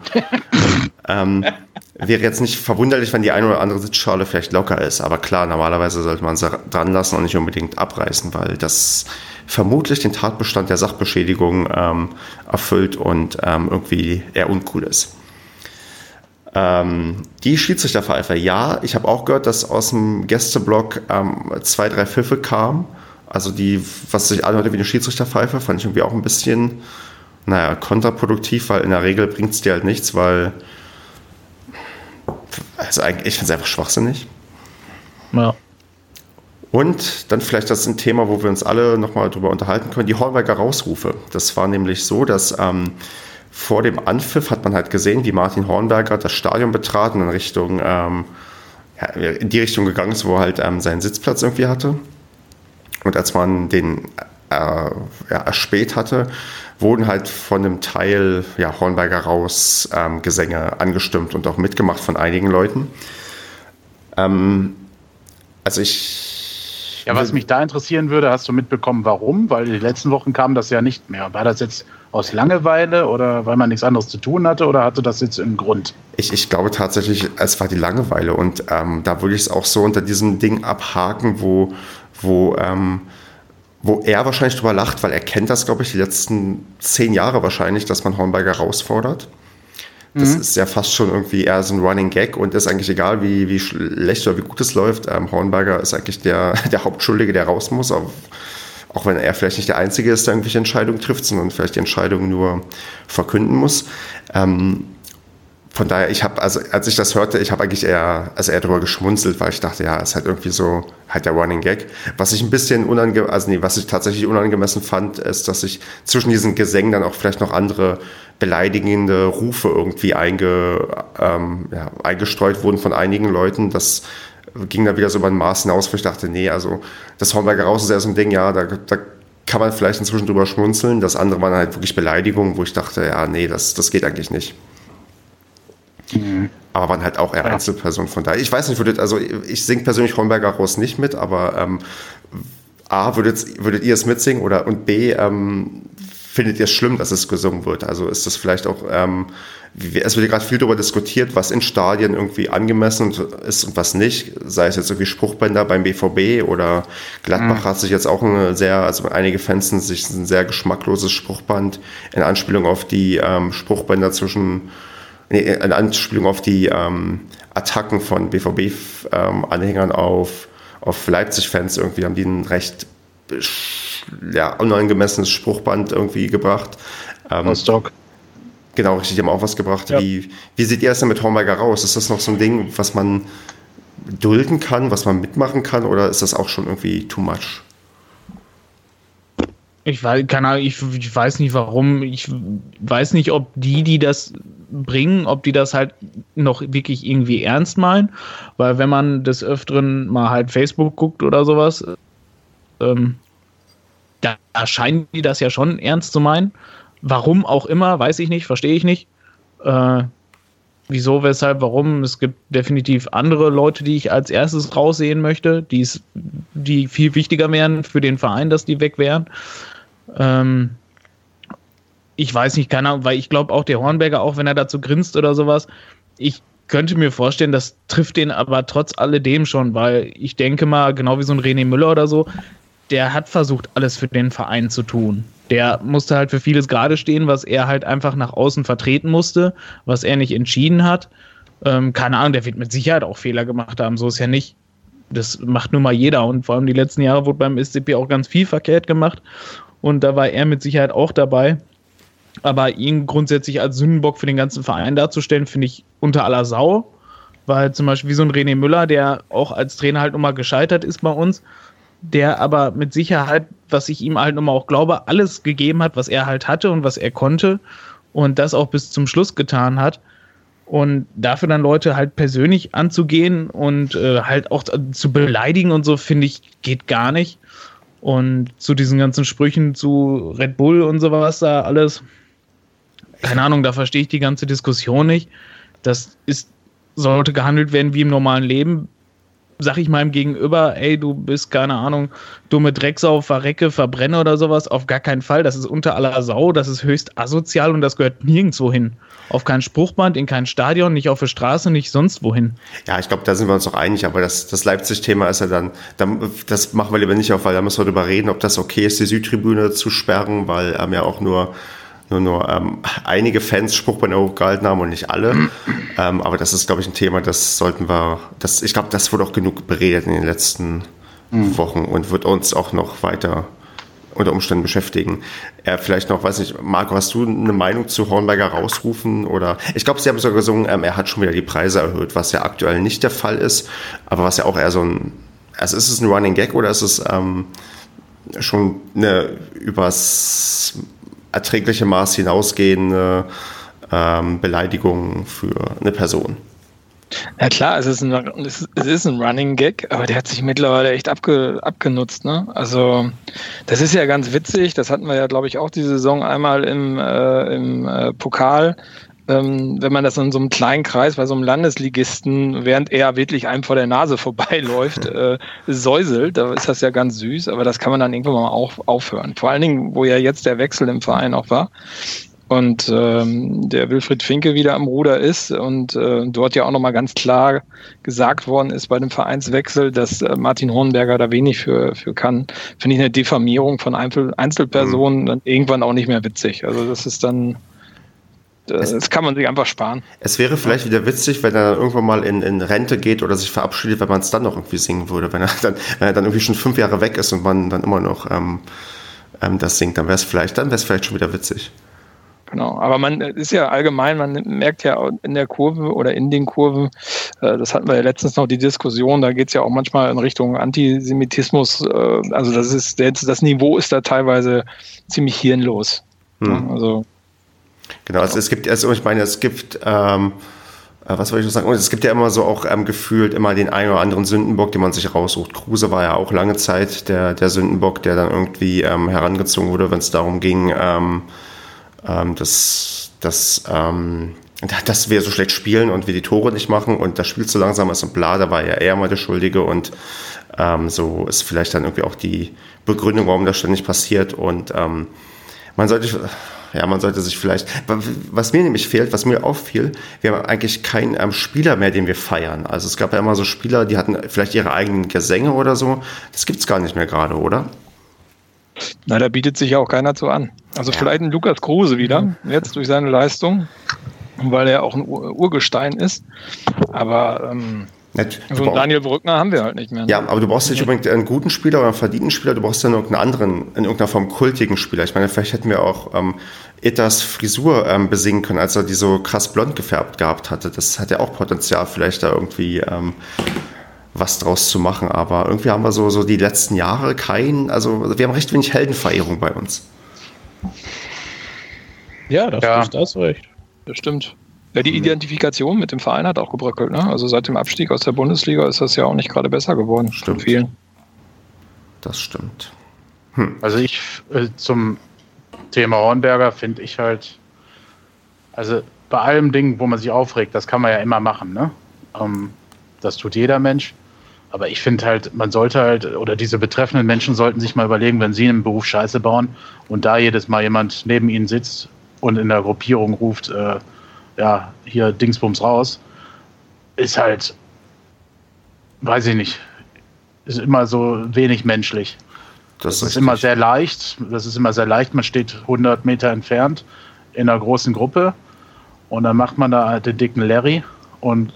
Speaker 1: ähm, wäre jetzt nicht verwunderlich, wenn die eine oder andere Sitzschale vielleicht locker ist. Aber klar, normalerweise sollte man sie dran lassen und nicht unbedingt abreißen, weil das vermutlich den Tatbestand der Sachbeschädigung ähm, erfüllt und ähm, irgendwie eher uncool ist. Ähm, die Schiedsrichterpfeife, ja, ich habe auch gehört, dass aus dem Gästeblock ähm, zwei, drei Pfiffe kamen. Also die, was sich anhörte wie eine Schiedsrichterpfeife, fand ich irgendwie auch ein bisschen, naja, kontraproduktiv, weil in der Regel bringt es dir halt nichts, weil also eigentlich, ich finde es einfach schwachsinnig. Ja. Und dann vielleicht das ist ein Thema, wo wir uns alle nochmal drüber unterhalten können, die Hornberger Rausrufe. Das war nämlich so, dass ähm, vor dem Anpfiff hat man halt gesehen, wie Martin Hornberger das Stadion betraten in Richtung, ähm, ja, in die Richtung gegangen ist, wo er halt ähm, seinen Sitzplatz irgendwie hatte. Und als man den äh, ja, erspäht hatte, wurden halt von einem Teil ja, Hornberger raus ähm, Gesänge angestimmt und auch mitgemacht von einigen Leuten. Ähm, also ich
Speaker 2: ja, was mich da interessieren würde, hast du mitbekommen, warum? Weil die letzten Wochen kam das ja nicht mehr. War das jetzt aus Langeweile oder weil man nichts anderes zu tun hatte oder hatte das jetzt einen Grund?
Speaker 1: Ich, ich glaube tatsächlich, es war die Langeweile und ähm, da würde ich es auch so unter diesem Ding abhaken, wo, wo, ähm, wo er wahrscheinlich drüber lacht, weil er kennt das, glaube ich, die letzten zehn Jahre wahrscheinlich, dass man Hornberger herausfordert. Das mhm. ist ja fast schon irgendwie eher so ein Running Gag und ist eigentlich egal, wie, wie schlecht oder wie gut es läuft. Ähm, Hornberger ist eigentlich der, der Hauptschuldige, der raus muss, auch, auch wenn er vielleicht nicht der Einzige ist, der irgendwelche Entscheidungen trifft, sondern vielleicht die Entscheidung nur verkünden muss. Ähm, von daher, ich habe, also als ich das hörte, ich habe eigentlich eher, also eher drüber geschmunzelt, weil ich dachte, ja, es ist halt irgendwie so, halt der Running Gag. Was ich ein bisschen unangemessen, also nee, was ich tatsächlich unangemessen fand, ist, dass ich zwischen diesen Gesängen dann auch vielleicht noch andere beleidigende Rufe irgendwie einge, ähm, ja, eingestreut wurden von einigen Leuten. Das ging dann wieder so über ein Maß hinaus, wo ich dachte, nee, also das Hornberger raus ist ja so ein Ding, ja, da, da kann man vielleicht inzwischen drüber schmunzeln. Das andere waren halt wirklich Beleidigungen, wo ich dachte, ja, nee, das, das geht eigentlich nicht. Mhm. Aber waren halt auch eher Einzelpersonen von daher. Ich weiß nicht, würdet, also ich singe persönlich Hornberger raus nicht mit, aber ähm, A, würdet, würdet ihr es mitsingen oder und B, ähm, findet ihr es schlimm, dass es gesungen wird? Also ist das vielleicht auch, ähm, es wird gerade viel darüber diskutiert, was in Stadien irgendwie angemessen ist und was nicht. Sei es jetzt irgendwie Spruchbänder beim BVB oder Gladbach mhm. hat sich jetzt auch ein sehr, also einige Fans sind sich ein sehr geschmackloses Spruchband in Anspielung auf die ähm, Spruchbänder nee, in Anspielung auf die ähm, Attacken von BVB-Anhängern ähm, auf, auf Leipzig-Fans irgendwie haben die ein recht ja, unangemessenes Spruchband irgendwie gebracht.
Speaker 2: Ähm, Rostock.
Speaker 1: Genau, richtig, die haben auch was gebracht. Ja. Wie, wie seht ihr es denn mit Hornberger raus? Ist das noch so ein Ding, was man dulden kann, was man mitmachen kann, oder ist das auch schon irgendwie too much?
Speaker 3: Ich weiß, keine Ahnung, ich, ich, weiß nicht warum. Ich weiß nicht, ob die, die das bringen, ob die das halt noch wirklich irgendwie ernst meinen. Weil wenn man des Öfteren mal halt Facebook guckt oder sowas, ähm, da scheinen die das ja schon ernst zu meinen. Warum auch immer, weiß ich nicht, verstehe ich nicht. Äh, wieso, weshalb, warum. Es gibt definitiv andere Leute, die ich als erstes raussehen möchte, die's, die viel wichtiger wären für den Verein, dass die weg wären. Ähm, ich weiß nicht, keiner, weil ich glaube auch der Hornberger, auch wenn er dazu grinst oder sowas, ich könnte mir vorstellen, das trifft den aber trotz alledem schon, weil ich denke mal, genau wie so ein René Müller oder so, der hat versucht, alles für den Verein zu tun. Der musste halt für vieles gerade stehen, was er halt einfach nach außen vertreten musste, was er nicht entschieden hat. Ähm, keine Ahnung, der wird mit Sicherheit auch Fehler gemacht haben, so ist ja nicht. Das macht nun mal jeder und vor allem die letzten Jahre wurde beim SCP auch ganz viel verkehrt gemacht und da war er mit Sicherheit auch dabei. Aber ihn grundsätzlich als Sündenbock für den ganzen Verein darzustellen, finde ich unter aller Sau. Weil zum Beispiel wie so ein René Müller, der auch als Trainer halt nochmal gescheitert ist bei uns, der aber mit Sicherheit, was ich ihm halt nochmal auch glaube, alles gegeben hat, was er halt hatte und was er konnte und das auch bis zum Schluss getan hat. Und dafür dann Leute halt persönlich anzugehen und äh, halt auch zu beleidigen und so, finde ich, geht gar nicht. Und zu diesen ganzen Sprüchen zu Red Bull und sowas da alles, keine Ahnung, da verstehe ich die ganze Diskussion nicht. Das ist, sollte gehandelt werden wie im normalen Leben sag ich meinem Gegenüber, ey, du bist, keine Ahnung, dumme Drecksau, verrecke, verbrenne oder sowas, auf gar keinen Fall. Das ist unter aller Sau, das ist höchst asozial und das gehört nirgendwo hin. Auf kein Spruchband, in kein Stadion, nicht auf der Straße, nicht sonst wohin.
Speaker 1: Ja, ich glaube, da sind wir uns auch einig, aber das, das Leipzig-Thema ist ja dann, dann, das machen wir lieber nicht auf, weil da müssen wir darüber reden, ob das okay ist, die Südtribüne zu sperren, weil ähm, ja auch nur nur, nur ähm, einige Fans Spruchbänder hochgehalten haben und nicht alle. ähm, aber das ist, glaube ich, ein Thema, das sollten wir, das, ich glaube, das wurde auch genug beredet in den letzten mhm. Wochen und wird uns auch noch weiter unter Umständen beschäftigen. Äh, vielleicht noch, weiß nicht, Marco, hast du eine Meinung zu Hornberger rausrufen? Oder ich glaube, sie haben sogar gesungen, ähm, er hat schon wieder die Preise erhöht, was ja aktuell nicht der Fall ist, aber was ja auch eher so ein, also ist es ein Running Gag oder ist es ähm, schon eine übers erträgliche Maß hinausgehende ähm, Beleidigung für eine Person.
Speaker 4: Ja klar, es ist, ein, es ist ein Running Gag, aber der hat sich mittlerweile echt abge, abgenutzt. Ne? Also das ist ja ganz witzig, das hatten wir ja, glaube ich, auch diese Saison einmal im, äh, im äh, Pokal ähm, wenn man das in so einem kleinen Kreis bei so einem Landesligisten, während er wirklich einem vor der Nase vorbeiläuft, äh, säuselt, da ist das ja ganz süß, aber das kann man dann irgendwann mal auch aufhören. Vor allen Dingen, wo ja jetzt der Wechsel im Verein auch war und ähm, der Wilfried Finke wieder am Ruder ist und äh, dort ja auch nochmal ganz klar gesagt worden ist bei dem Vereinswechsel, dass äh, Martin Hornberger da wenig für, für kann, finde ich eine Diffamierung von Einzel Einzelpersonen mhm. dann irgendwann auch nicht mehr witzig. Also das ist dann das, das kann man sich einfach sparen.
Speaker 1: Es wäre vielleicht wieder witzig, wenn er irgendwann mal in, in Rente geht oder sich verabschiedet, wenn man es dann noch irgendwie singen würde. Wenn er dann, wenn er dann irgendwie schon fünf Jahre weg ist und man dann immer noch ähm, ähm, das singt, dann wäre es vielleicht, dann wäre es vielleicht schon wieder witzig.
Speaker 4: Genau, aber man ist ja allgemein, man merkt ja in der Kurve oder in den Kurven, äh, das hatten wir ja letztens noch die Diskussion, da geht es ja auch manchmal in Richtung Antisemitismus, äh, also das ist, das Niveau ist da teilweise ziemlich hirnlos. Hm. Also
Speaker 1: Genau, also es gibt, also ich meine, es gibt, ähm, äh, was wollte ich noch sagen? es gibt ja immer so auch ähm, gefühlt immer den einen oder anderen Sündenbock, den man sich raussucht. Kruse war ja auch lange Zeit der, der Sündenbock, der dann irgendwie ähm, herangezogen wurde, wenn es darum ging, ähm, ähm, dass, dass, ähm, dass wir so schlecht spielen und wir die Tore nicht machen und das Spiel zu langsam ist und bla, da war ja er mal der Schuldige und ähm, so ist vielleicht dann irgendwie auch die Begründung, warum das ständig passiert und ähm, man sollte ja, man sollte sich vielleicht, was mir nämlich fehlt, was mir auffiel, wir haben eigentlich keinen ähm, Spieler mehr, den wir feiern. Also es gab ja immer so Spieler, die hatten vielleicht ihre eigenen Gesänge oder so. Das gibt es gar nicht mehr gerade, oder?
Speaker 4: Na, da bietet sich ja auch keiner zu an. Also ja. vielleicht ein Lukas Kruse wieder, mhm. jetzt durch seine Leistung, weil er auch ein Ur Urgestein ist. Aber ähm, Nett. So einen Daniel Brückner haben wir halt nicht mehr.
Speaker 1: Ne? Ja, aber du brauchst nicht unbedingt einen guten Spieler oder einen verdienten Spieler, du brauchst dann irgendeinen anderen, in irgendeiner Form kultigen Spieler. Ich meine, vielleicht hätten wir auch ähm, Etas Frisur ähm, besingen können, als er die so krass blond gefärbt gehabt hatte. Das hat ja auch Potenzial, vielleicht da irgendwie ähm, was draus zu machen. Aber irgendwie haben wir so, so die letzten Jahre kein, also wir haben recht wenig Heldenverehrung bei uns.
Speaker 4: Ja, das ja. ist das recht. Das stimmt. Ja, die mhm. Identifikation mit dem Verein hat auch gebröckelt. Ne? Also seit dem Abstieg aus der Bundesliga ist das ja auch nicht gerade besser geworden.
Speaker 1: Stimmt. Vielen. Das stimmt.
Speaker 2: Hm. Also ich äh, zum Thema Hornberger finde ich halt, also bei allem Ding, wo man sich aufregt, das kann man ja immer machen. Ne? Ähm, das tut jeder Mensch. Aber ich finde halt, man sollte halt, oder diese betreffenden Menschen sollten sich mal überlegen, wenn sie einen Beruf Scheiße bauen und da jedes Mal jemand neben ihnen sitzt und in der Gruppierung ruft, äh, ja, hier Dingsbums raus, ist halt, weiß ich nicht, ist immer so wenig menschlich. Das, das ist, ist immer sehr leicht. Das ist immer sehr leicht. Man steht 100 Meter entfernt in einer großen Gruppe und dann macht man da halt den dicken Larry und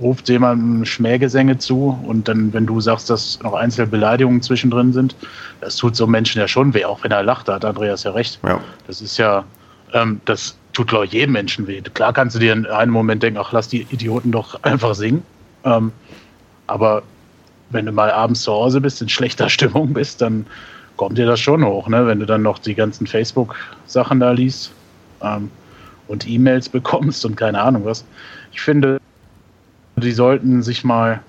Speaker 2: ruft jemandem Schmähgesänge zu und dann, wenn du sagst, dass noch einzelne Beleidigungen zwischendrin sind, das tut so Menschen ja schon weh, auch wenn er lacht, da hat Andreas ja recht. Ja. Das ist ja, ähm, das tut, glaube ich, jedem Menschen weh. Klar kannst du dir in einem Moment denken, ach, lass die Idioten doch einfach singen. Ähm, aber wenn du mal abends zu Hause bist, in schlechter Stimmung bist, dann kommt dir das schon hoch, ne? wenn du dann noch die ganzen Facebook-Sachen da liest ähm, und E-Mails bekommst und keine Ahnung was. Ich finde, die sollten sich mal,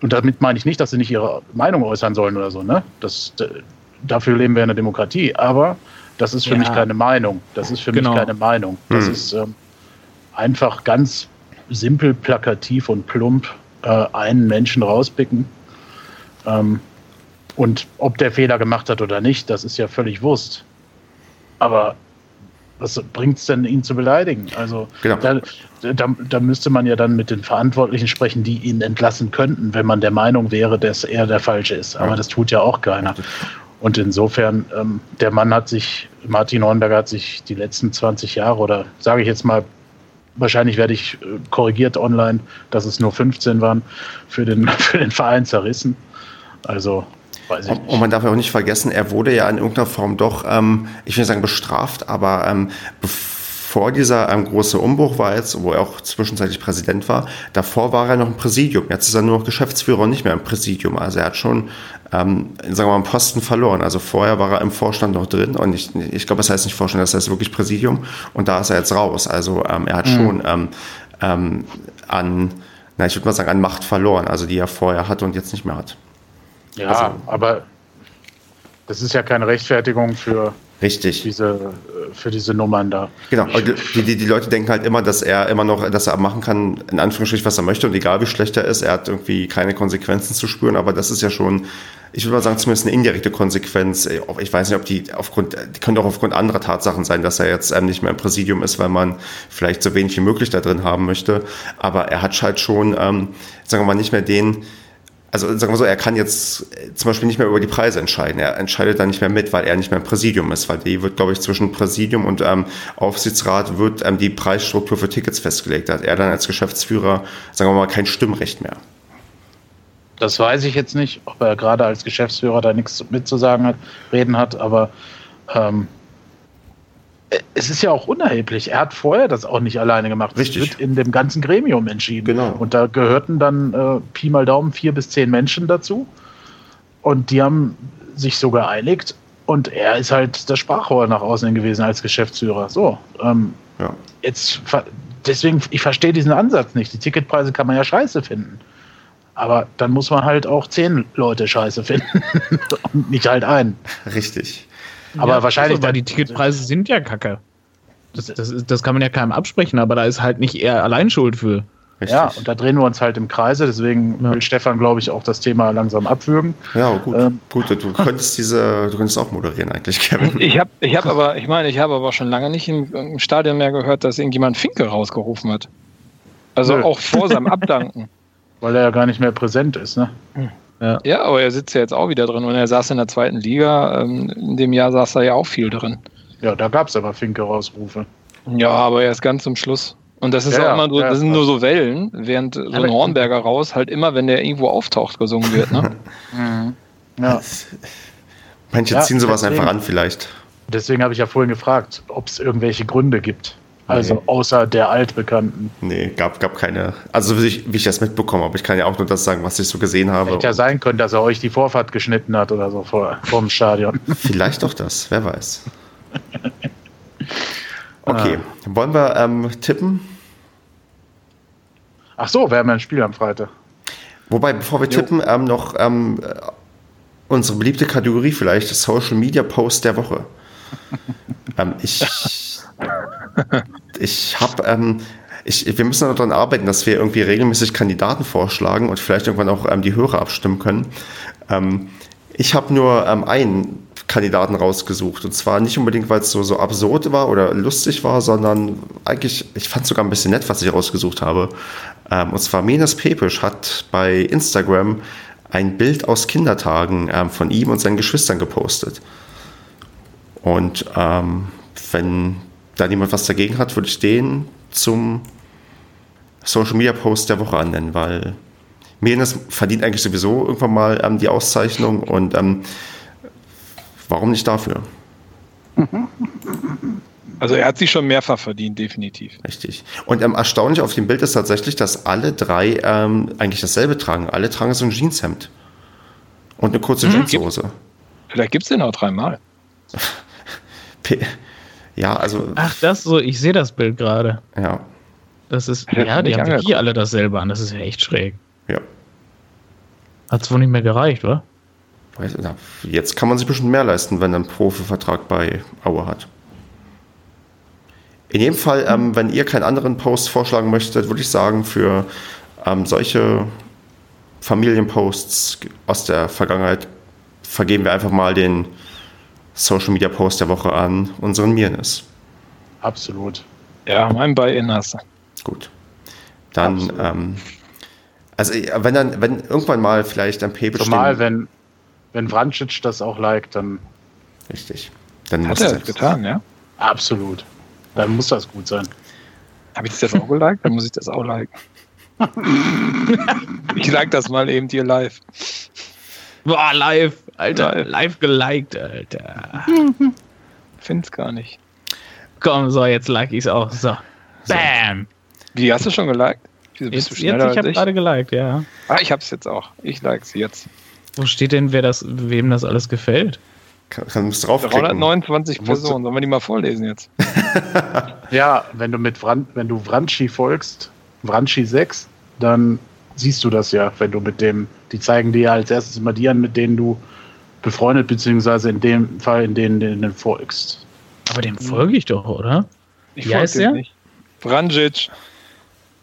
Speaker 2: und damit meine ich nicht, dass sie nicht ihre Meinung äußern sollen oder so, ne? Das, dafür leben wir in einer Demokratie, aber das ist für ja. mich keine Meinung. Das ist für genau. mich keine Meinung. Das hm. ist ähm, einfach ganz simpel, plakativ und plump äh, einen Menschen rauspicken. Ähm, und ob der Fehler gemacht hat oder nicht, das ist ja völlig Wurst. Aber was bringt es denn, ihn zu beleidigen? Also genau. da, da, da, müsste man ja dann mit den Verantwortlichen sprechen, die ihn entlassen könnten, wenn man der Meinung wäre, dass er der Falsche ist. Aber ja. das tut ja auch keiner. Und insofern, ähm, der Mann hat sich, Martin Hornberger hat sich die letzten 20 Jahre oder sage ich jetzt mal, wahrscheinlich werde ich äh, korrigiert online, dass es nur 15 waren, für den, für den Verein zerrissen. Also.
Speaker 1: Und man darf ja auch nicht vergessen, er wurde ja in irgendeiner Form doch, ähm, ich will nicht sagen bestraft, aber ähm, bevor dieser ähm, große Umbruch war jetzt, wo er auch zwischenzeitlich Präsident war, davor war er noch im Präsidium. Jetzt ist er nur noch Geschäftsführer und nicht mehr im Präsidium. Also er hat schon, ähm, sagen wir mal, einen Posten verloren. Also vorher war er im Vorstand noch drin und ich, ich glaube, das heißt nicht Vorstand, das heißt wirklich Präsidium und da ist er jetzt raus. Also ähm, er hat mhm. schon ähm, ähm, an, na, ich würde mal sagen, an Macht verloren, also die er vorher hatte und jetzt nicht mehr hat.
Speaker 2: Ja, also, aber das ist ja keine Rechtfertigung für
Speaker 1: Richtig.
Speaker 2: Diese, für diese Nummern da.
Speaker 1: Genau, die, die, die Leute denken halt immer, dass er immer noch, dass er machen kann, in Anführungsstrichen, was er möchte und egal wie schlecht er ist, er hat irgendwie keine Konsequenzen zu spüren, aber das ist ja schon, ich würde mal sagen, zumindest eine indirekte Konsequenz. Ich weiß nicht, ob die aufgrund, die können auch aufgrund anderer Tatsachen sein, dass er jetzt nicht mehr im Präsidium ist, weil man vielleicht so wenig wie möglich da drin haben möchte, aber er hat halt schon, ähm, sagen wir mal, nicht mehr den, also sagen wir so, er kann jetzt zum Beispiel nicht mehr über die Preise entscheiden. Er entscheidet da nicht mehr mit, weil er nicht mehr im Präsidium ist, weil die wird, glaube ich, zwischen Präsidium und ähm, Aufsichtsrat wird ähm, die Preisstruktur für Tickets festgelegt. Da hat er dann als Geschäftsführer, sagen wir mal, kein Stimmrecht mehr.
Speaker 2: Das weiß ich jetzt nicht, ob er gerade als Geschäftsführer da nichts mitzusagen hat, reden hat, aber ähm, es ist ja auch unerheblich. Er hat vorher das auch nicht alleine gemacht.
Speaker 1: Richtig.
Speaker 2: Es wird in dem ganzen Gremium entschieden.
Speaker 1: Genau.
Speaker 2: Und da gehörten dann äh, Pi mal Daumen vier bis zehn Menschen dazu. Und die haben sich so geeinigt. Und er ist halt das Sprachrohr nach außen gewesen als Geschäftsführer. So. Ähm, ja. Jetzt, deswegen, ich verstehe diesen Ansatz nicht. Die Ticketpreise kann man ja scheiße finden. Aber dann muss man halt auch zehn Leute scheiße finden. und nicht halt einen.
Speaker 1: Richtig.
Speaker 3: Aber ja, wahrscheinlich. Also, weil die Ticketpreise sind ja kacke. Das, das, das kann man ja keinem absprechen, aber da ist halt nicht er allein schuld für.
Speaker 2: Richtig. Ja, und da drehen wir uns halt im Kreise, deswegen ja. will Stefan, glaube ich, auch das Thema langsam abwürgen.
Speaker 1: Ja, gut. Ähm, gut, du könntest diese, du könntest auch moderieren eigentlich,
Speaker 4: Kevin. Ich habe ich hab aber, ich meine, ich habe aber schon lange nicht im, im, Stadion mehr gehört, dass irgendjemand Finke rausgerufen hat. Also Nö. auch vor seinem Abdanken.
Speaker 2: Weil er ja gar nicht mehr präsent ist, ne?
Speaker 4: Hm. Ja. ja, aber er sitzt ja jetzt auch wieder drin und er saß in der zweiten Liga. Ähm, in dem Jahr saß er ja auch viel drin.
Speaker 2: Ja, da gab es aber Finke-Rausrufe.
Speaker 4: Ja, aber erst ganz zum Schluss. Und das ist ja, auch immer so, das sind nur so Wellen, während so ein Hornberger raus halt immer, wenn der irgendwo auftaucht, gesungen wird. Ne?
Speaker 1: Mhm. ja. Manche ziehen sowas deswegen, einfach an, vielleicht.
Speaker 2: Deswegen habe ich ja vorhin gefragt, ob es irgendwelche Gründe gibt. Also außer der Altbekannten.
Speaker 1: Nee, gab, gab keine. Also wie ich, wie ich das mitbekommen habe, ich kann ja auch nur das sagen, was ich so gesehen habe.
Speaker 2: Hätte ja sein können, dass er euch die Vorfahrt geschnitten hat oder so vor, vor dem Stadion.
Speaker 1: Vielleicht doch das, wer weiß. Okay, ah. wollen wir ähm, tippen?
Speaker 2: Ach so, wir haben ja ein Spiel am Freitag.
Speaker 1: Wobei, bevor wir jo. tippen, ähm, noch ähm, unsere beliebte Kategorie vielleicht, Social Media Post der Woche. ähm, ich ich habe, ähm, ich, wir müssen daran arbeiten, dass wir irgendwie regelmäßig Kandidaten vorschlagen und vielleicht irgendwann auch ähm, die Hörer abstimmen können. Ähm, ich habe nur ähm, einen Kandidaten rausgesucht und zwar nicht unbedingt, weil es so, so absurd war oder lustig war, sondern eigentlich, ich fand es sogar ein bisschen nett, was ich rausgesucht habe. Ähm, und zwar Menes Pepisch hat bei Instagram ein Bild aus Kindertagen ähm, von ihm und seinen Geschwistern gepostet. Und ähm, wenn da niemand was dagegen hat, würde ich den zum Social Media Post der Woche annennen, weil Menes verdient eigentlich sowieso irgendwann mal ähm, die Auszeichnung und ähm, warum nicht dafür?
Speaker 4: Also er hat sich schon mehrfach verdient, definitiv.
Speaker 1: Richtig. Und ähm, erstaunlich auf dem Bild ist tatsächlich, dass alle drei ähm, eigentlich dasselbe tragen. Alle tragen so ein Jeanshemd. Und eine kurze mhm. Jeanshose.
Speaker 4: Vielleicht gibt es den auch dreimal.
Speaker 1: ja, also.
Speaker 3: Ach, das so, ich sehe das Bild gerade.
Speaker 1: Ja.
Speaker 3: Das ist, ja, ja die haben wirklich alle dasselbe an. Das ist ja echt schräg.
Speaker 1: Ja.
Speaker 3: Hat es wohl nicht mehr gereicht, wa?
Speaker 1: Jetzt kann man sich bestimmt mehr leisten, wenn er einen Profivertrag bei Aue hat. In jedem Fall, ähm, wenn ihr keinen anderen Post vorschlagen möchtet, würde ich sagen, für ähm, solche Familienposts aus der Vergangenheit vergeben wir einfach mal den Social Media Post der Woche an unseren Mirnes.
Speaker 2: Absolut.
Speaker 4: Ja, mein hast du.
Speaker 1: Gut. Dann, ähm, also wenn dann, wenn irgendwann mal vielleicht ein P
Speaker 2: bestehen. Normal, wenn, wenn Vrancic das auch liked, dann.
Speaker 1: Richtig. Dann
Speaker 4: Hat er das getan, ja?
Speaker 2: Absolut. Dann muss das gut sein.
Speaker 4: Habe ich das jetzt auch geliked? Dann muss ich das auch liken. ich like das mal eben hier live.
Speaker 3: Boah, live, Alter, live, live geliked, Alter.
Speaker 4: Find's gar nicht.
Speaker 3: Komm, so, jetzt like ich's auch. So. Bam!
Speaker 4: Wie, hast du schon geliked?
Speaker 3: Wieso bist jetzt, du jetzt, ich habe gerade geliked, ja.
Speaker 4: Ah, ich hab's jetzt auch. Ich like's jetzt.
Speaker 3: Wo steht denn, wer das, wem das alles gefällt?
Speaker 1: Kann, kann musst draufklicken.
Speaker 4: 329 Personen, sollen wir die mal vorlesen jetzt?
Speaker 2: ja, wenn du mit Vran, wenn du Vranchi folgst, Vranchi 6, dann siehst du das ja, wenn du mit dem, die zeigen dir als erstes immer die an, mit denen du befreundet, beziehungsweise in dem Fall, in denen du den folgst.
Speaker 3: Aber dem folge ich doch, oder?
Speaker 4: Ich Wie heißt der? Nicht. Vrancic.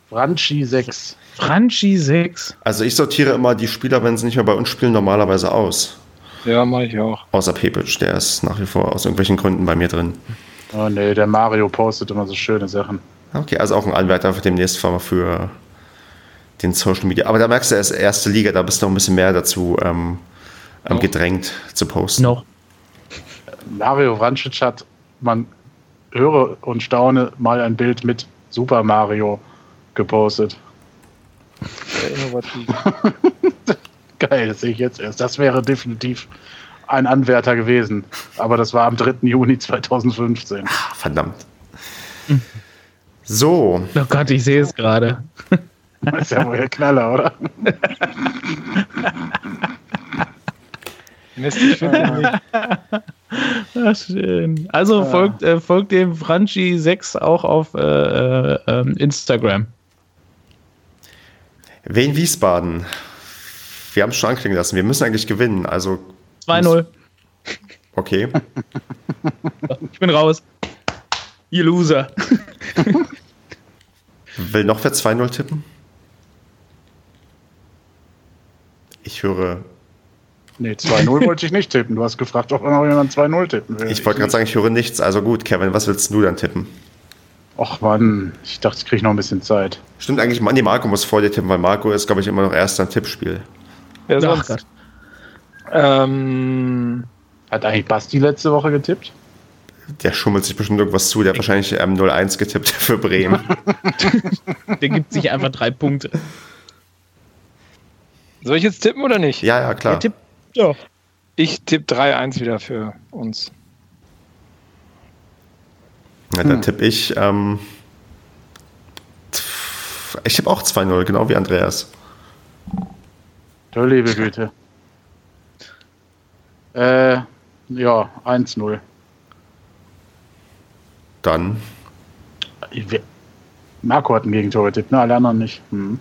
Speaker 2: Franchi 6.
Speaker 3: Franchi 6.
Speaker 1: Also ich sortiere immer die Spieler, wenn sie nicht mehr bei uns spielen, normalerweise aus.
Speaker 4: Ja, mache ich auch.
Speaker 1: Außer Pepic, der ist nach wie vor aus irgendwelchen Gründen bei mir drin.
Speaker 2: Oh nee, der Mario postet immer so schöne Sachen.
Speaker 1: Okay, also auch ein Anwärter für demnächst für den Social Media. Aber da merkst du, er ist erste Liga, da bist du noch ein bisschen mehr dazu ähm, no. gedrängt zu posten.
Speaker 3: Noch.
Speaker 2: Mario Vrancic hat, man höre und staune, mal ein Bild mit Super Mario gepostet. Innovativ. Geil, das sehe ich jetzt erst. Das wäre definitiv ein Anwärter gewesen. Aber das war am 3. Juni 2015.
Speaker 1: Ah, verdammt. So.
Speaker 3: Oh Gott, ich sehe es gerade.
Speaker 2: Das ist ja wohl der Knaller, oder?
Speaker 3: Ach, schön. Also ja. folgt, äh, folgt dem Franchi6 auch auf äh, äh, ähm, Instagram.
Speaker 1: Wien Wiesbaden. Wir haben es schon anklingen lassen. Wir müssen eigentlich gewinnen. Also
Speaker 3: 2-0.
Speaker 1: Okay.
Speaker 3: ich bin raus. Ihr Loser.
Speaker 1: Will noch wer 2-0 tippen? Ich höre.
Speaker 2: Nee, 2-0 wollte ich nicht tippen. Du hast gefragt, ob noch jemand 2-0 tippen will.
Speaker 1: Ich wollte gerade sagen, ich höre nichts. Also gut, Kevin, was willst du dann tippen?
Speaker 2: Ach Mann, ich dachte, ich kriege noch ein bisschen Zeit.
Speaker 1: Stimmt eigentlich, nee, Marco muss vor dir tippen, weil Marco ist, glaube ich, immer noch erster im Tippspiel.
Speaker 4: Wer sonst?
Speaker 2: Ähm, hat eigentlich Basti letzte Woche getippt?
Speaker 1: Der schummelt sich bestimmt irgendwas zu. Der hat wahrscheinlich ähm, 0-1 getippt für Bremen.
Speaker 3: der gibt sich einfach drei Punkte.
Speaker 4: Soll ich jetzt tippen oder nicht?
Speaker 1: Ja, ja, klar.
Speaker 3: Tipp, ja.
Speaker 4: Ich tippe 3-1 wieder für uns.
Speaker 1: Ja, dann hm. tippe ich. Ähm, ich tippe auch 2-0, genau wie Andreas.
Speaker 2: Du liebe Güte. Äh, ja, 1-0.
Speaker 1: Dann.
Speaker 2: Marco hat ein Gegentor getippt, ne? Alle anderen nicht. Hm.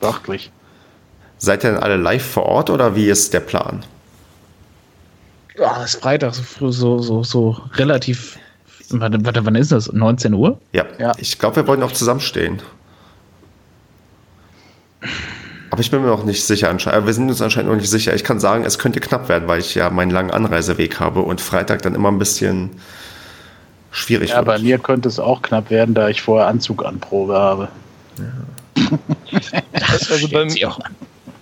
Speaker 2: Beachtlich.
Speaker 1: Seid ihr denn alle live vor Ort oder wie ist der Plan?
Speaker 3: Ja, es ist Freitag, so, so, so, so relativ Warte, warte, wann ist das? 19 Uhr?
Speaker 1: Ja, ja. ich glaube, wir wollten auch zusammenstehen. Aber ich bin mir noch nicht sicher. Wir sind uns anscheinend noch nicht sicher. Ich kann sagen, es könnte knapp werden, weil ich ja meinen langen Anreiseweg habe und Freitag dann immer ein bisschen schwierig
Speaker 2: ja, wird. Ja, bei mir könnte es auch knapp werden, da ich vorher Anzug an Probe habe. Ja.
Speaker 4: das also bei, auch an.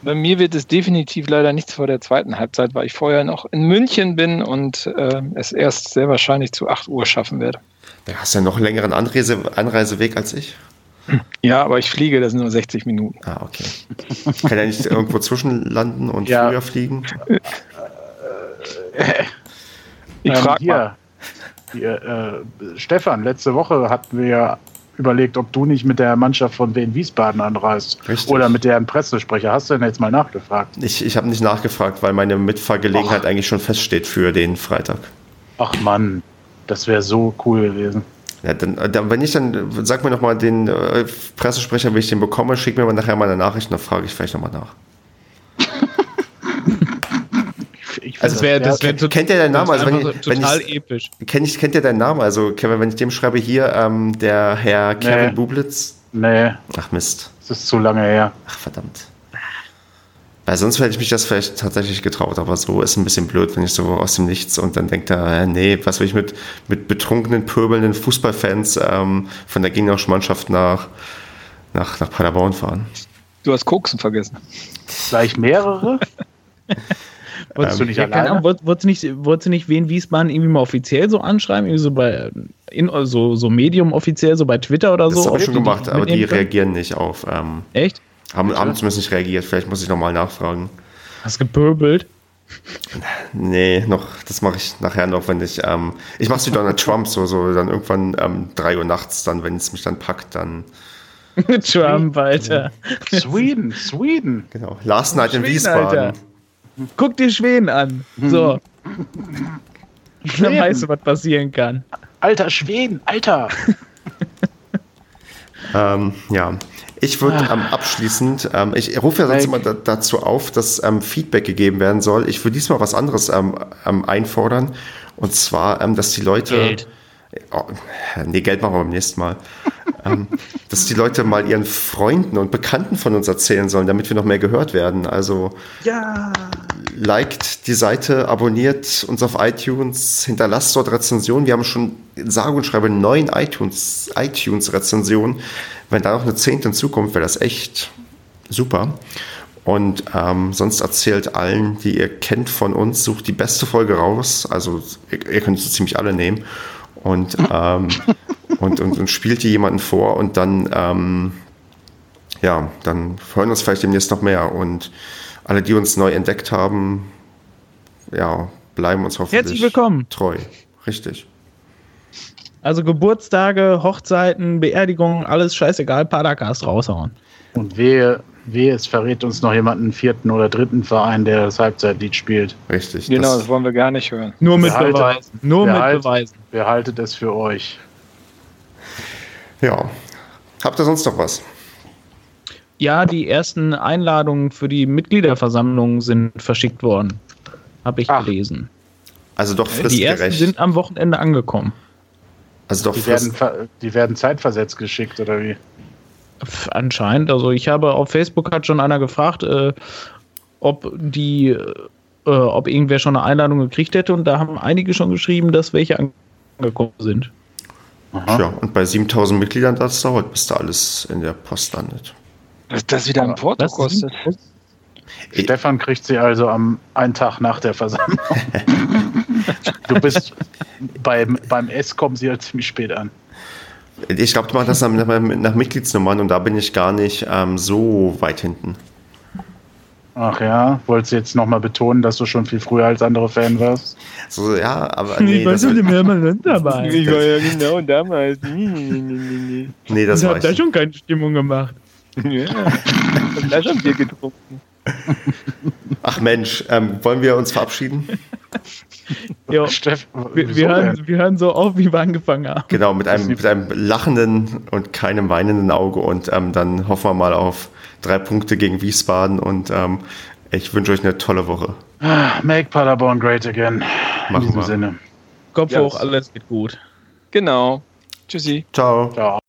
Speaker 4: Bei mir wird es definitiv leider nichts vor der zweiten Halbzeit, weil ich vorher noch in München bin und äh, es erst sehr wahrscheinlich zu 8 Uhr schaffen werde.
Speaker 1: Du hast ja noch einen längeren Anreise Anreiseweg als ich.
Speaker 4: Ja, aber ich fliege, das sind nur 60 Minuten.
Speaker 1: Ah, okay. Kann ja nicht irgendwo zwischenlanden und ja. früher fliegen?
Speaker 4: Ich frage mal.
Speaker 2: Die, äh, Stefan, letzte Woche hatten wir überlegt, ob du nicht mit der Mannschaft von Wien Wiesbaden anreist. Richtig. Oder mit deren Pressesprecher. Hast du denn jetzt mal nachgefragt?
Speaker 1: Ich, ich habe nicht nachgefragt, weil meine Mitfahrgelegenheit Ach. eigentlich schon feststeht für den Freitag.
Speaker 2: Ach Mann, das wäre so cool gewesen.
Speaker 1: Ja, dann, dann, wenn ich dann, sag mir nochmal den äh, Pressesprecher, wie ich den bekomme, schick mir mal nachher mal eine Nachricht, dann frage ich vielleicht nochmal nach. Also, das wäre, das wär, kennt ihr deinen Namen? Also, wenn, so, total ich, episch. Kennt, ich, kennt ihr deinen Namen? Also, Kevin, wenn ich dem schreibe hier, ähm, der Herr Kevin nee. Bublitz.
Speaker 2: Nee.
Speaker 1: Ach Mist.
Speaker 2: Das ist zu lange her.
Speaker 1: Ach verdammt. Weil sonst hätte ich mich das vielleicht tatsächlich getraut, aber so ist ein bisschen blöd, wenn ich so aus dem Nichts und dann denkt er, nee, was will ich mit, mit betrunkenen, pöbelnden Fußballfans ähm, von der gegnerischen Mannschaft nach, nach, nach Paderborn fahren.
Speaker 4: Du hast Koksen vergessen.
Speaker 2: Gleich mehrere?
Speaker 3: Wolltest ähm, du nicht ja, alleine? Wolltest du nicht, wolltest du nicht wen Wiesbaden irgendwie mal offiziell so anschreiben? Irgendwie so bei in, so, so Medium offiziell, so bei Twitter oder
Speaker 1: das
Speaker 3: so?
Speaker 1: Das habe ich schon gemacht, aber die reagieren nicht auf. Ähm,
Speaker 3: Echt?
Speaker 1: Haben, haben zumindest nicht reagiert. Vielleicht muss ich nochmal nachfragen.
Speaker 3: Hast du gepöbelt?
Speaker 1: Nee, noch, das mache ich nachher noch, wenn ich, ähm, ich mache es wie Donald Trump, so, so dann irgendwann ähm, 3 Uhr nachts, dann, wenn es mich dann packt, dann.
Speaker 3: Trump, Alter.
Speaker 2: Sweden, Sweden.
Speaker 1: Genau. Last Night in Wiesbaden. Alter.
Speaker 3: Guck dir Schweden an. So. Schweden. Dann weißt du, was passieren kann.
Speaker 2: Alter, Schweden, Alter.
Speaker 1: ähm, ja. Ich würde ähm, abschließend, ähm, ich rufe ja sonst immer da, dazu auf, dass ähm, Feedback gegeben werden soll. Ich würde diesmal was anderes ähm, ähm, einfordern. Und zwar, ähm, dass die Leute. Geld. Oh, nee, Geld machen wir beim nächsten Mal. Ähm, dass die Leute mal ihren Freunden und Bekannten von uns erzählen sollen, damit wir noch mehr gehört werden. Also
Speaker 2: ja.
Speaker 1: liked die Seite, abonniert uns auf iTunes, hinterlasst dort Rezensionen. Wir haben schon sage und schreibe neun iTunes, iTunes-Rezensionen. Wenn da noch eine zehnte hinzukommt, wäre das echt super. Und ähm, sonst erzählt allen, die ihr kennt von uns, sucht die beste Folge raus. Also ihr, ihr könnt so ziemlich alle nehmen. Und, ähm, und, und, und, spielt die jemanden vor und dann, ähm, ja, dann freuen wir uns vielleicht demnächst noch mehr. Und alle, die uns neu entdeckt haben, ja, bleiben uns hoffentlich
Speaker 3: Herzlich willkommen.
Speaker 1: treu. Richtig.
Speaker 3: Also Geburtstage, Hochzeiten, Beerdigungen, alles scheißegal, Padercast raushauen.
Speaker 2: Und wehe, wehe, es verrät uns noch jemand einen vierten oder dritten Verein, der das Halbzeitlied spielt.
Speaker 1: Richtig.
Speaker 4: Genau, das, das wollen wir gar nicht hören.
Speaker 3: Nur mit behaltet, Beweisen.
Speaker 2: Nur mit Beweisen. Behaltet es für euch.
Speaker 1: Ja. Habt ihr sonst noch was?
Speaker 3: Ja, die ersten Einladungen für die Mitgliederversammlung sind verschickt worden. Habe ich Ach. gelesen.
Speaker 1: Also doch fristgerecht. Die ersten
Speaker 3: sind am Wochenende angekommen.
Speaker 2: Also doch die werden, die werden zeitversetzt geschickt, oder wie?
Speaker 3: Anscheinend. Also ich habe auf Facebook hat schon einer gefragt, äh, ob die, äh, ob irgendwer schon eine Einladung gekriegt hätte und da haben einige schon geschrieben, dass welche angekommen sind.
Speaker 1: Aha. Ja, und bei 7000 Mitgliedern das dauert, bis da alles in der Post landet.
Speaker 4: Dass das wieder ein Porto kostet.
Speaker 2: Stefan kriegt sie also am einen Tag nach der Versammlung. du bist beim, beim S kommen sie halt ziemlich spät an.
Speaker 1: Ich glaube, du machst das nach, nach, Mitgliedsnummern und da bin ich gar nicht ähm, so weit hinten.
Speaker 2: Ach ja, wolltest du jetzt nochmal betonen, dass du schon viel früher als andere Fan warst?
Speaker 1: So, ja, aber
Speaker 3: nee. Ich war schon immer dabei.
Speaker 4: Ich war ja genau damals.
Speaker 1: nee, das
Speaker 3: ich habe da schon keine Stimmung gemacht. Ja,
Speaker 4: ich hab da schon Bier getrunken.
Speaker 1: Ach Mensch, ähm, wollen wir uns verabschieden?
Speaker 3: jo, Steff, wir, wir, hören, wir, hören, so auf, wie wir angefangen haben.
Speaker 1: Genau, mit einem, mit einem lachenden und keinem weinenden Auge und ähm, dann hoffen wir mal auf drei Punkte gegen Wiesbaden und ähm, ich wünsche euch eine tolle Woche.
Speaker 2: Make Paderborn great again.
Speaker 1: Machen In diesem wir.
Speaker 3: Sinne. Kopf yes. hoch, alles geht gut.
Speaker 4: Genau. Tschüssi.
Speaker 1: Ciao. Ciao.